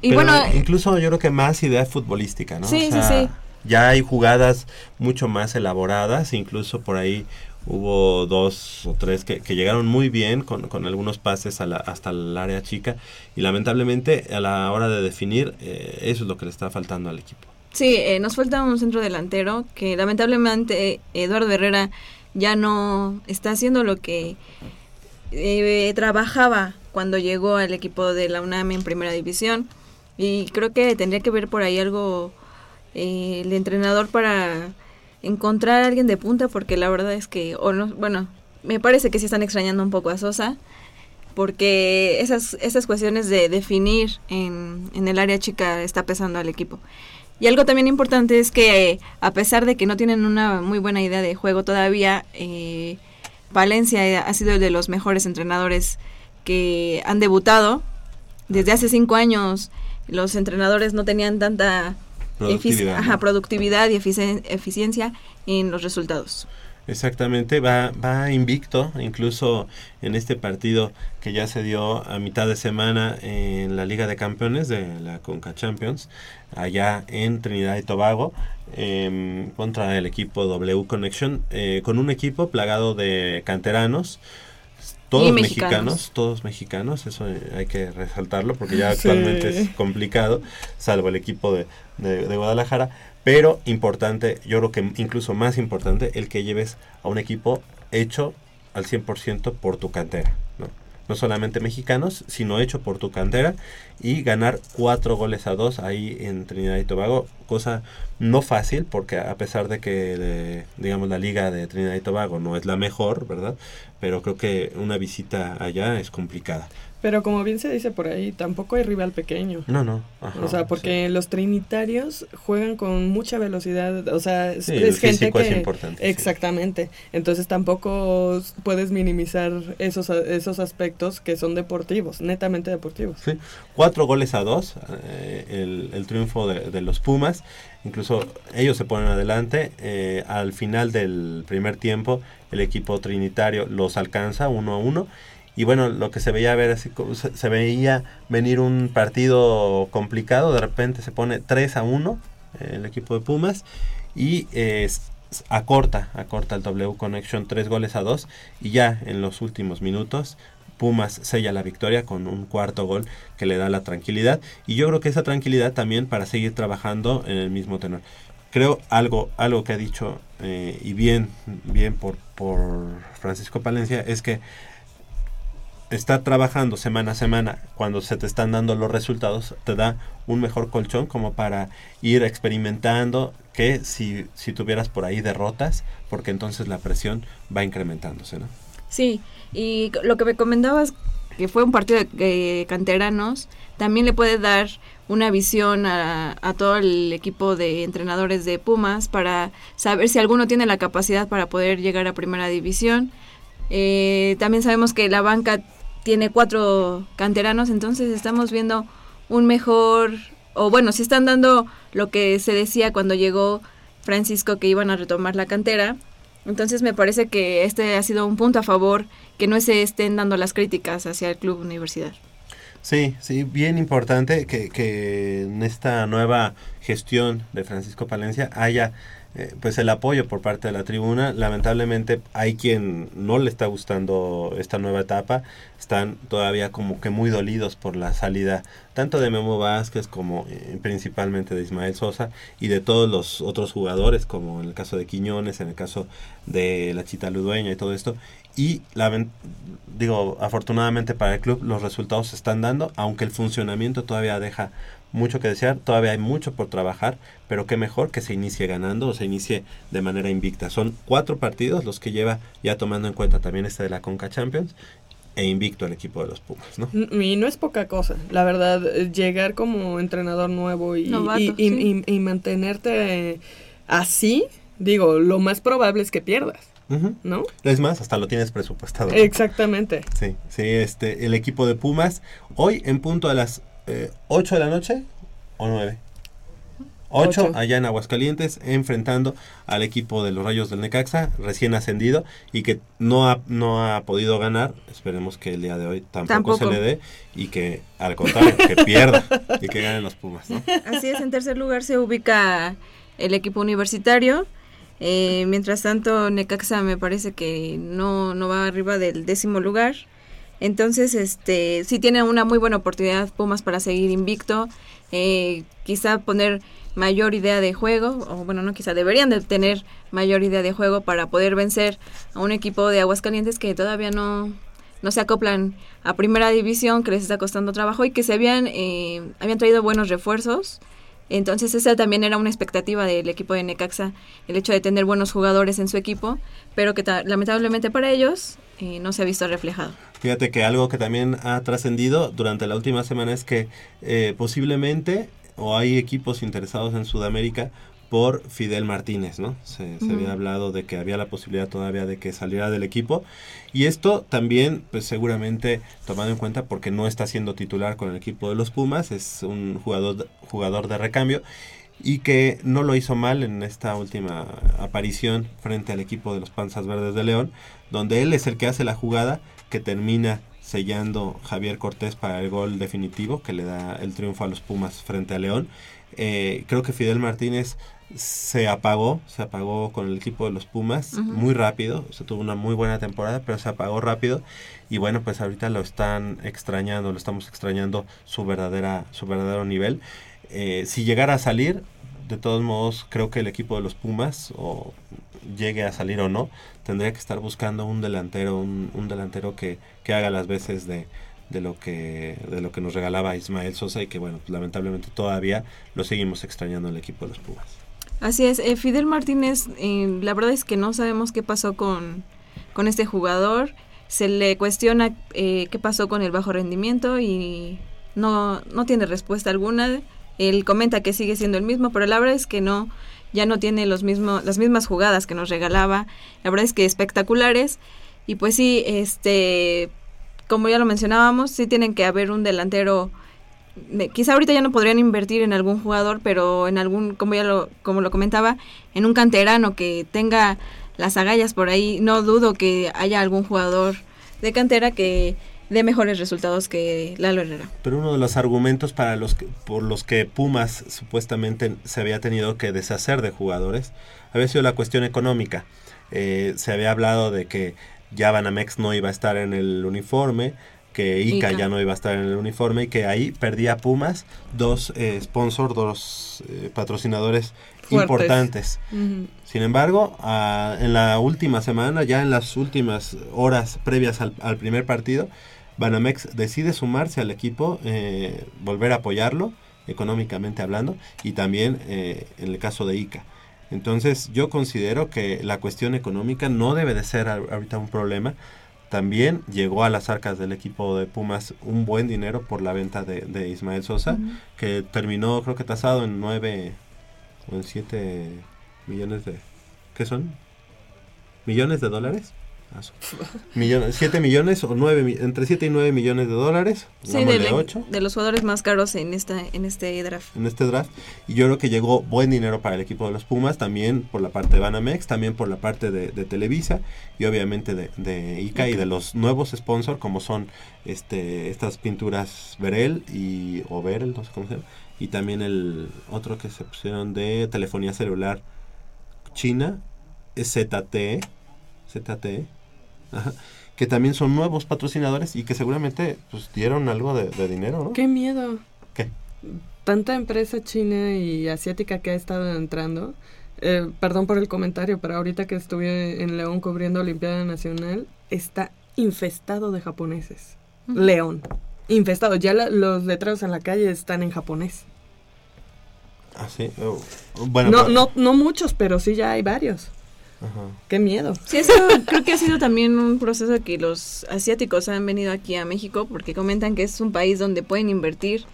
Y Pero bueno, incluso yo creo que más idea futbolística, ¿no? Sí, O sí, sí. Ya hay jugadas mucho más elaboradas, incluso por ahí hubo dos o tres que, que llegaron muy bien con, con algunos pases a la- hasta el área chica y lamentablemente a la hora de definir eh, eso es lo que le está faltando al equipo. Sí, eh, nos falta un centro delantero que lamentablemente eh, Eduardo Herrera ya no está haciendo lo que eh, trabajaba cuando llegó al equipo de la UNAM en primera división y creo que tendría que ver por ahí algo eh, el entrenador para encontrar a alguien de punta porque la verdad es que, o no, bueno, me parece que sí están extrañando un poco a Sosa porque esas, esas cuestiones de definir en, en el área chica está pesando al equipo. Y algo también importante es que eh, a pesar de que no tienen una muy buena idea de juego todavía, eh, Valencia ha sido de los mejores entrenadores que han debutado. Desde hace cinco años los entrenadores no tenían tanta Productividad, ajá, ¿no? productividad y eficien- eficiencia en los resultados. Exactamente, va, va invicto, incluso en este partido que ya se dio a mitad de semana en la Liga de Campeones de la Conca Champions, allá en Trinidad y Tobago, em, contra el equipo W Connection, eh, con un equipo plagado de canteranos, todos mexicanos. mexicanos. todos mexicanos, eso hay que resaltarlo porque ya Sí. actualmente es complicado, salvo el equipo de, de- Guadalajara, pero importante, yo creo que incluso más importante, el que lleves a un equipo hecho al 100% por tu cantera, ¿no? No solamente mexicanos, sino hecho por tu cantera y ganar cuatro goles a dos ahí en Trinidad y Tobago, cosa no fácil porque a pesar de que, de, digamos, la liga de Trinidad y Tobago no es la mejor, ¿verdad? Pero creo que una visita allá es complicada. Pero como bien se dice por ahí, tampoco hay rival pequeño. No, no. ajá, o sea, porque los trinitarios juegan con mucha velocidad, o sea, es, Sí, es el gente físico es que importante, sí. exactamente. Entonces tampoco puedes minimizar esos esos aspectos que son deportivos, netamente deportivos. Sí, cuatro goles a dos, eh, el, el triunfo de, de los Pumas. Incluso ellos se ponen adelante. eh, al final del primer tiempo, el equipo trinitario los alcanza uno a uno. Y bueno, lo que se veía ver así, se, veía venir un partido complicado. De repente se pone 3 a 1 eh, el equipo de Pumas. Y eh, acorta, acorta el W Connection 3 goles a 2. Y ya en los últimos minutos Pumas sella la victoria con un cuarto gol que le da la tranquilidad y yo creo que esa tranquilidad también para seguir trabajando en el mismo tenor. Creo algo algo que ha dicho eh, y bien bien por por Francisco Palencia es que está trabajando semana a semana cuando se te están dando los resultados te da un mejor colchón como para ir experimentando que si, si tuvieras por ahí derrotas porque entonces la presión va incrementándose ¿no? Sí, y lo que me comentabas, que fue un partido de canteranos, también le puede dar una visión a, a todo el equipo de entrenadores de Pumas para saber si alguno tiene la capacidad para poder llegar a primera división. Eh, también sabemos que la banca tiene cuatro canteranos, entonces estamos viendo un mejor, o bueno, si están dando lo que se decía cuando llegó Francisco que iban a retomar la cantera. Entonces me parece que este ha sido un punto a favor, que no se estén dando las críticas hacia el club universidad. Sí, sí, bien importante que, que en esta nueva gestión de Francisco Palencia haya eh, pues el apoyo por parte de la tribuna. Lamentablemente hay quien no le está gustando esta nueva etapa, están todavía como que muy dolidos por la salida tanto de Memo Vázquez como eh, principalmente de Ismael Sosa y de todos los otros jugadores como en el caso de Quiñones, en el caso de la Chita Ludueña y todo esto. Y la, digo, afortunadamente para el club los resultados se están dando, aunque el funcionamiento todavía deja mucho que desear, todavía hay mucho por trabajar, pero qué mejor que se inicie ganando o se inicie de manera invicta. Son cuatro partidos los que lleva, ya tomando en cuenta también este de la Conca Champions, e invicto el equipo de los Pumas, ¿no? Y no es poca cosa, la verdad, eh, llegar como entrenador nuevo y, Novato, y, y- sí. y- y mantenerte así, digo, lo más probable es que pierdas. ¿no? Es más, hasta lo tienes presupuestado. ¿no? Exactamente. Sí, sí, este, el equipo de Pumas, hoy en punto a las eh, 8 de la noche o 9. 8 allá en Aguascalientes, enfrentando al equipo de los Rayos del Necaxa, recién ascendido y que no ha, no ha podido ganar. Esperemos que el día de hoy tampoco, se le dé y que al contrario, que pierda y que ganen los Pumas. Así es, en tercer lugar se ubica el equipo universitario. Eh, mientras tanto, Necaxa me parece que no, no va arriba del décimo lugar. Entonces, este, sí tiene una muy buena oportunidad Pumas para seguir invicto. Eh, quizá poner mayor idea de juego, o bueno, no quizá deberían de tener mayor idea de juego para poder vencer a un equipo de Aguascalientes que todavía no, no se acoplan a primera división, que les está costando trabajo y que se habían, eh, habían traído buenos refuerzos. Entonces esa también era una expectativa del equipo de Necaxa, el hecho de tener buenos jugadores en su equipo, pero que lamentablemente para ellos eh, no se ha visto reflejado. Fíjate que algo que también ha trascendido durante la última semana es que eh, posiblemente o hay equipos interesados en Sudamérica por Fidel Martínez, ¿no? Se, había hablado de que había la posibilidad todavía de que saliera del equipo. Y esto también, pues seguramente tomado en cuenta porque no está siendo titular con el equipo de los Pumas, es un jugador, jugador de recambio y que no lo hizo mal en esta última aparición frente al equipo de los Panzas Verdes de León, donde él es el que hace la jugada que termina sellando Javier Cortés para el gol definitivo que le da el triunfo a los Pumas frente a León. Eh, creo que Fidel Martínez se apagó, se apagó con el equipo de los Pumas muy rápido, se tuvo una muy buena temporada, pero se apagó rápido y bueno, pues ahorita lo están extrañando, lo estamos extrañando su verdadera su verdadero nivel. Eh, si llegara a salir, de todos modos, creo que el equipo de los Pumas, o llegue a salir o no, tendría que estar buscando un delantero, un, delantero que, que, haga las veces de, de, lo que, de lo que nos regalaba Ismael Sosa y que, bueno, pues, lamentablemente todavía lo seguimos extrañando el equipo de los Pumas. Así es, eh, Fidel Martínez, eh, la verdad es que no sabemos qué pasó con, con este jugador. Se le cuestiona eh, qué pasó con el bajo rendimiento y no, no tiene respuesta alguna. Él comenta que sigue siendo el mismo, pero la verdad es que no, ya no tiene los mismos, las mismas jugadas que nos regalaba. La verdad es que espectaculares. Y pues sí, este, como ya lo mencionábamos, sí tienen que haber un delantero. Quizá ahorita ya no podrían invertir en algún jugador, pero en algún, como ya lo, como lo comentaba, en un canterano que tenga las agallas por ahí. No dudo que haya algún jugador de cantera que de mejores resultados que Lalo Herrera. Pero uno de los argumentos para los que, por los que Pumas supuestamente se había tenido que deshacer de jugadores había sido la cuestión económica. Eh, se había hablado de que ya Banamex no iba a estar en el uniforme, que Ica, ya no iba a estar en el uniforme y que ahí perdía Pumas dos eh, sponsors, dos eh, patrocinadores importantes. Sin embargo, en la última semana, ya en las últimas horas previas al primer partido, Banamex decide sumarse al equipo, eh, volver a apoyarlo, económicamente hablando, y también en el caso de ICA. Entonces yo considero que la cuestión económica no debe de ser ahorita un problema. También llegó a las arcas del equipo de Pumas un buen dinero por la venta de, Ismael Sosa, que terminó creo que tasado en 9 o en 7 millones de... ¿Qué son? ¿Millones de dólares? Millones, 7 millones o 9, entre 7 y 9 millones de dólares. Sí, de, de, los jugadores más caros en, esta, en este draft. En este draft. Y yo creo que llegó buen dinero para el equipo de los Pumas, también por la parte de Banamex, también por la parte de, Televisa y obviamente de, de ICA y de los nuevos sponsors como son este estas pinturas Verel y, o Verel, no sé cómo se llama, y también el otro que se pusieron de telefonía celular China, ZTE. ZTE que también son nuevos patrocinadores y que seguramente pues dieron algo de, dinero, ¿no? Qué miedo. ¿Qué? Tanta empresa china y asiática que ha estado entrando. Eh, perdón por el comentario, pero ahorita que estuve en León cubriendo Olimpiada Nacional, está infestado de japoneses. León. Infestado. Ya los letreros en la calle están en japonés. Ah, sí. Oh, bueno, no, no, no muchos, pero sí ya hay varios. Qué miedo. Sí, eso creo que ha sido también un proceso que los asiáticos han venido aquí a México porque comentan que es un país donde pueden invertir.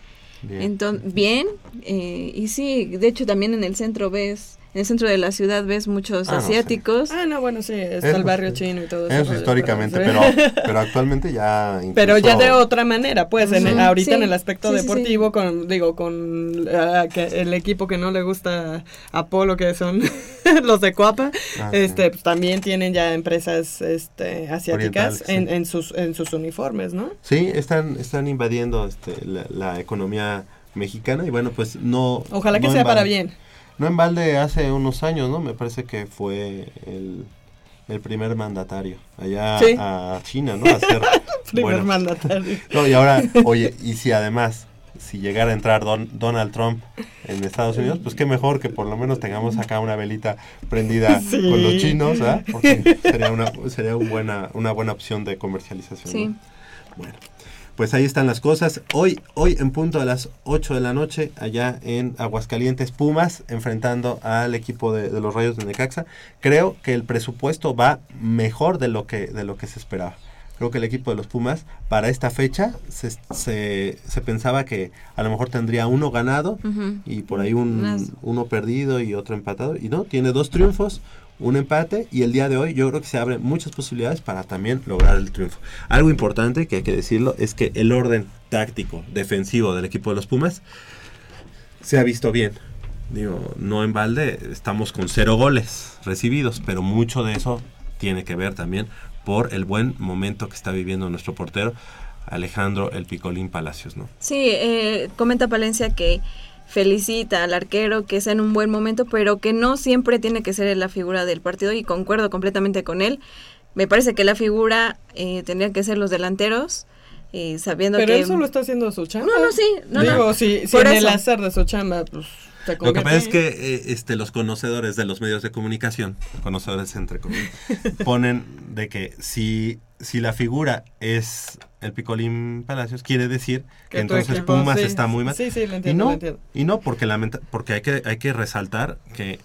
Bien, bien eh, y sí, de hecho también en el centro ves en el centro de la ciudad ves muchos Ah, no, asiáticos. Ah, no, bueno, sí, está Eso el barrio sí. chino y todo Eso eso. históricamente, pero, pero actualmente ya Pero ya de otra manera, pues, en, ahorita Sí, en el aspecto sí, sí, deportivo, con digo, con ah, que el equipo que no le gusta Apolo, que son los de Coapa, Ah, este, pues, también tienen ya empresas este, asiáticas en, en sus en sus uniformes, ¿no? Sí, están, están invadiendo este, la, la economía mexicana y bueno, pues no... Ojalá que no sea para bien. No en balde hace unos años, ¿no? Me parece que fue el, el primer mandatario allá Sí. a China, ¿no? A Primer bueno, mandatario. No, y ahora, oye, y si además, si llegara a entrar Don- Donald Trump en Estados Unidos, pues qué mejor que por lo menos tengamos acá una velita prendida Sí. con los chinos, ¿ah? Porque sería una, sería un buena, una buena opción de comercialización. Sí. ¿no? Bueno, pues ahí están las cosas. Hoy, hoy en punto a las 8 de la noche, allá en Aguascalientes, Pumas, enfrentando al equipo de, de los Rayos de Necaxa. Creo que el presupuesto va mejor de lo que, de lo que se esperaba. Creo que el equipo de los Pumas, para esta fecha, se, se, se pensaba que a lo mejor tendría uno ganado y por ahí un, uno perdido y otro empatado. Y no, tiene dos triunfos, un empate y el día de hoy yo creo que se abren muchas posibilidades para también lograr el triunfo. Algo importante que hay que decirlo es que el orden táctico defensivo del equipo de los Pumas se ha visto bien. Digo, no en balde, estamos con cero goles recibidos, pero mucho de eso tiene que ver también por el buen momento que está viviendo nuestro portero Alejandro El Picolín Palacios, ¿no? Sí, eh, comenta Palencia que felicita al arquero que está en un buen momento, pero que no siempre tiene que ser la figura del partido y concuerdo completamente con él. Me parece que la figura eh, tendría que ser los delanteros, eh, sabiendo Pero que... él solo está haciendo su chamba. No, no, sí, no, Digo, no. si, en el eso. hacer de su chamba, pues, se Lo que pasa es que eh, este, los conocedores de los medios de comunicación, conocedores entre comillas, ponen de que si, si la figura es el Picolín Palacios, quiere decir que, entonces equipo, Pumas sí. está muy mal. Sí, sí, lo y entiendo, no, lo entiendo. y no porque, lamenta, porque hay, que, hay que resaltar que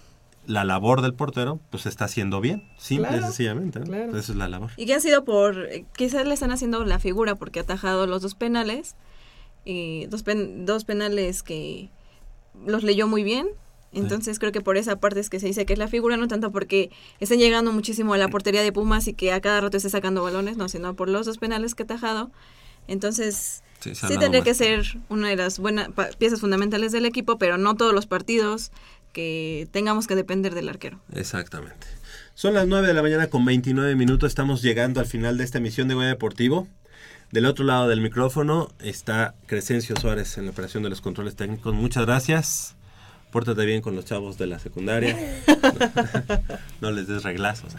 la labor del portero pues está haciendo bien, simple y Claro, sencillamente. ¿no? claro. Esa es la labor. Y que han sido por, quizás le están haciendo la figura porque ha atajado los dos penales, y dos, pen- dos penales que los leyó muy bien. Entonces creo que por esa parte es que se dice que es la figura, no tanto porque estén llegando muchísimo a la portería de Pumas y que a cada rato esté sacando balones, no, sino por los dos penales que ha atajado. Entonces Sí, sí, tendría que ser una de las buenas piezas fundamentales del equipo, pero no todos los partidos que tengamos que depender del arquero. Exactamente. Son las 9 de la mañana con 29 minutos. Estamos llegando al final de esta emisión de Goya Deportivo. Del otro lado del micrófono está Crescencio Suárez en la operación de los controles técnicos. Muchas gracias. Pórtate bien con los chavos de la secundaria. no les des reglazos.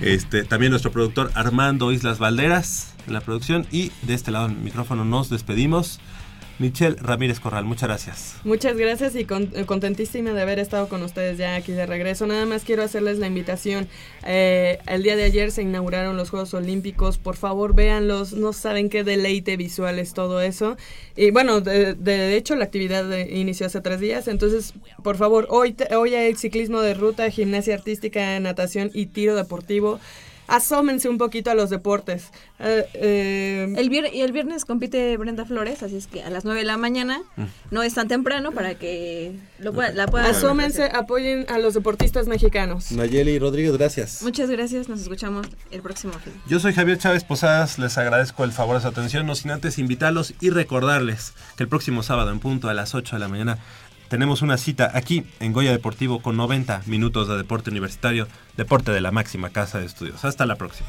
Este, también nuestro productor Armando Islas Valderas en la producción. Y de este lado del micrófono nos despedimos. Michelle Ramírez Corral, muchas gracias. Muchas gracias y eh, contentísima de haber estado con ustedes ya aquí de regreso. Nada más quiero hacerles la invitación. Eh, el día de ayer se inauguraron los Juegos Olímpicos. Por favor, véanlos. No saben qué deleite visual es todo eso. Y bueno, de, de hecho, la actividad de- inició hace tres días. Entonces, por favor, hoy, hoy hay ciclismo de ruta, gimnasia artística, natación y tiro deportivo. Asómense un poquito a los deportes. Eh, eh, El vier- y el viernes compite Brenda Flores, así es que a las 9 de la mañana no es tan temprano para que lo pueda- la puedan Asómense, apoyen a los deportistas mexicanos. Nayeli Rodríguez, gracias. Muchas gracias, nos escuchamos el próximo fin. Yo soy Javier Chávez Posadas, les agradezco el favor de su atención, no sin antes invitarlos y recordarles que el próximo sábado en punto a las 8 de la mañana tenemos una cita aquí en Goya Deportivo con 90 minutos de deporte universitario, deporte de la máxima casa de estudios. Hasta la próxima.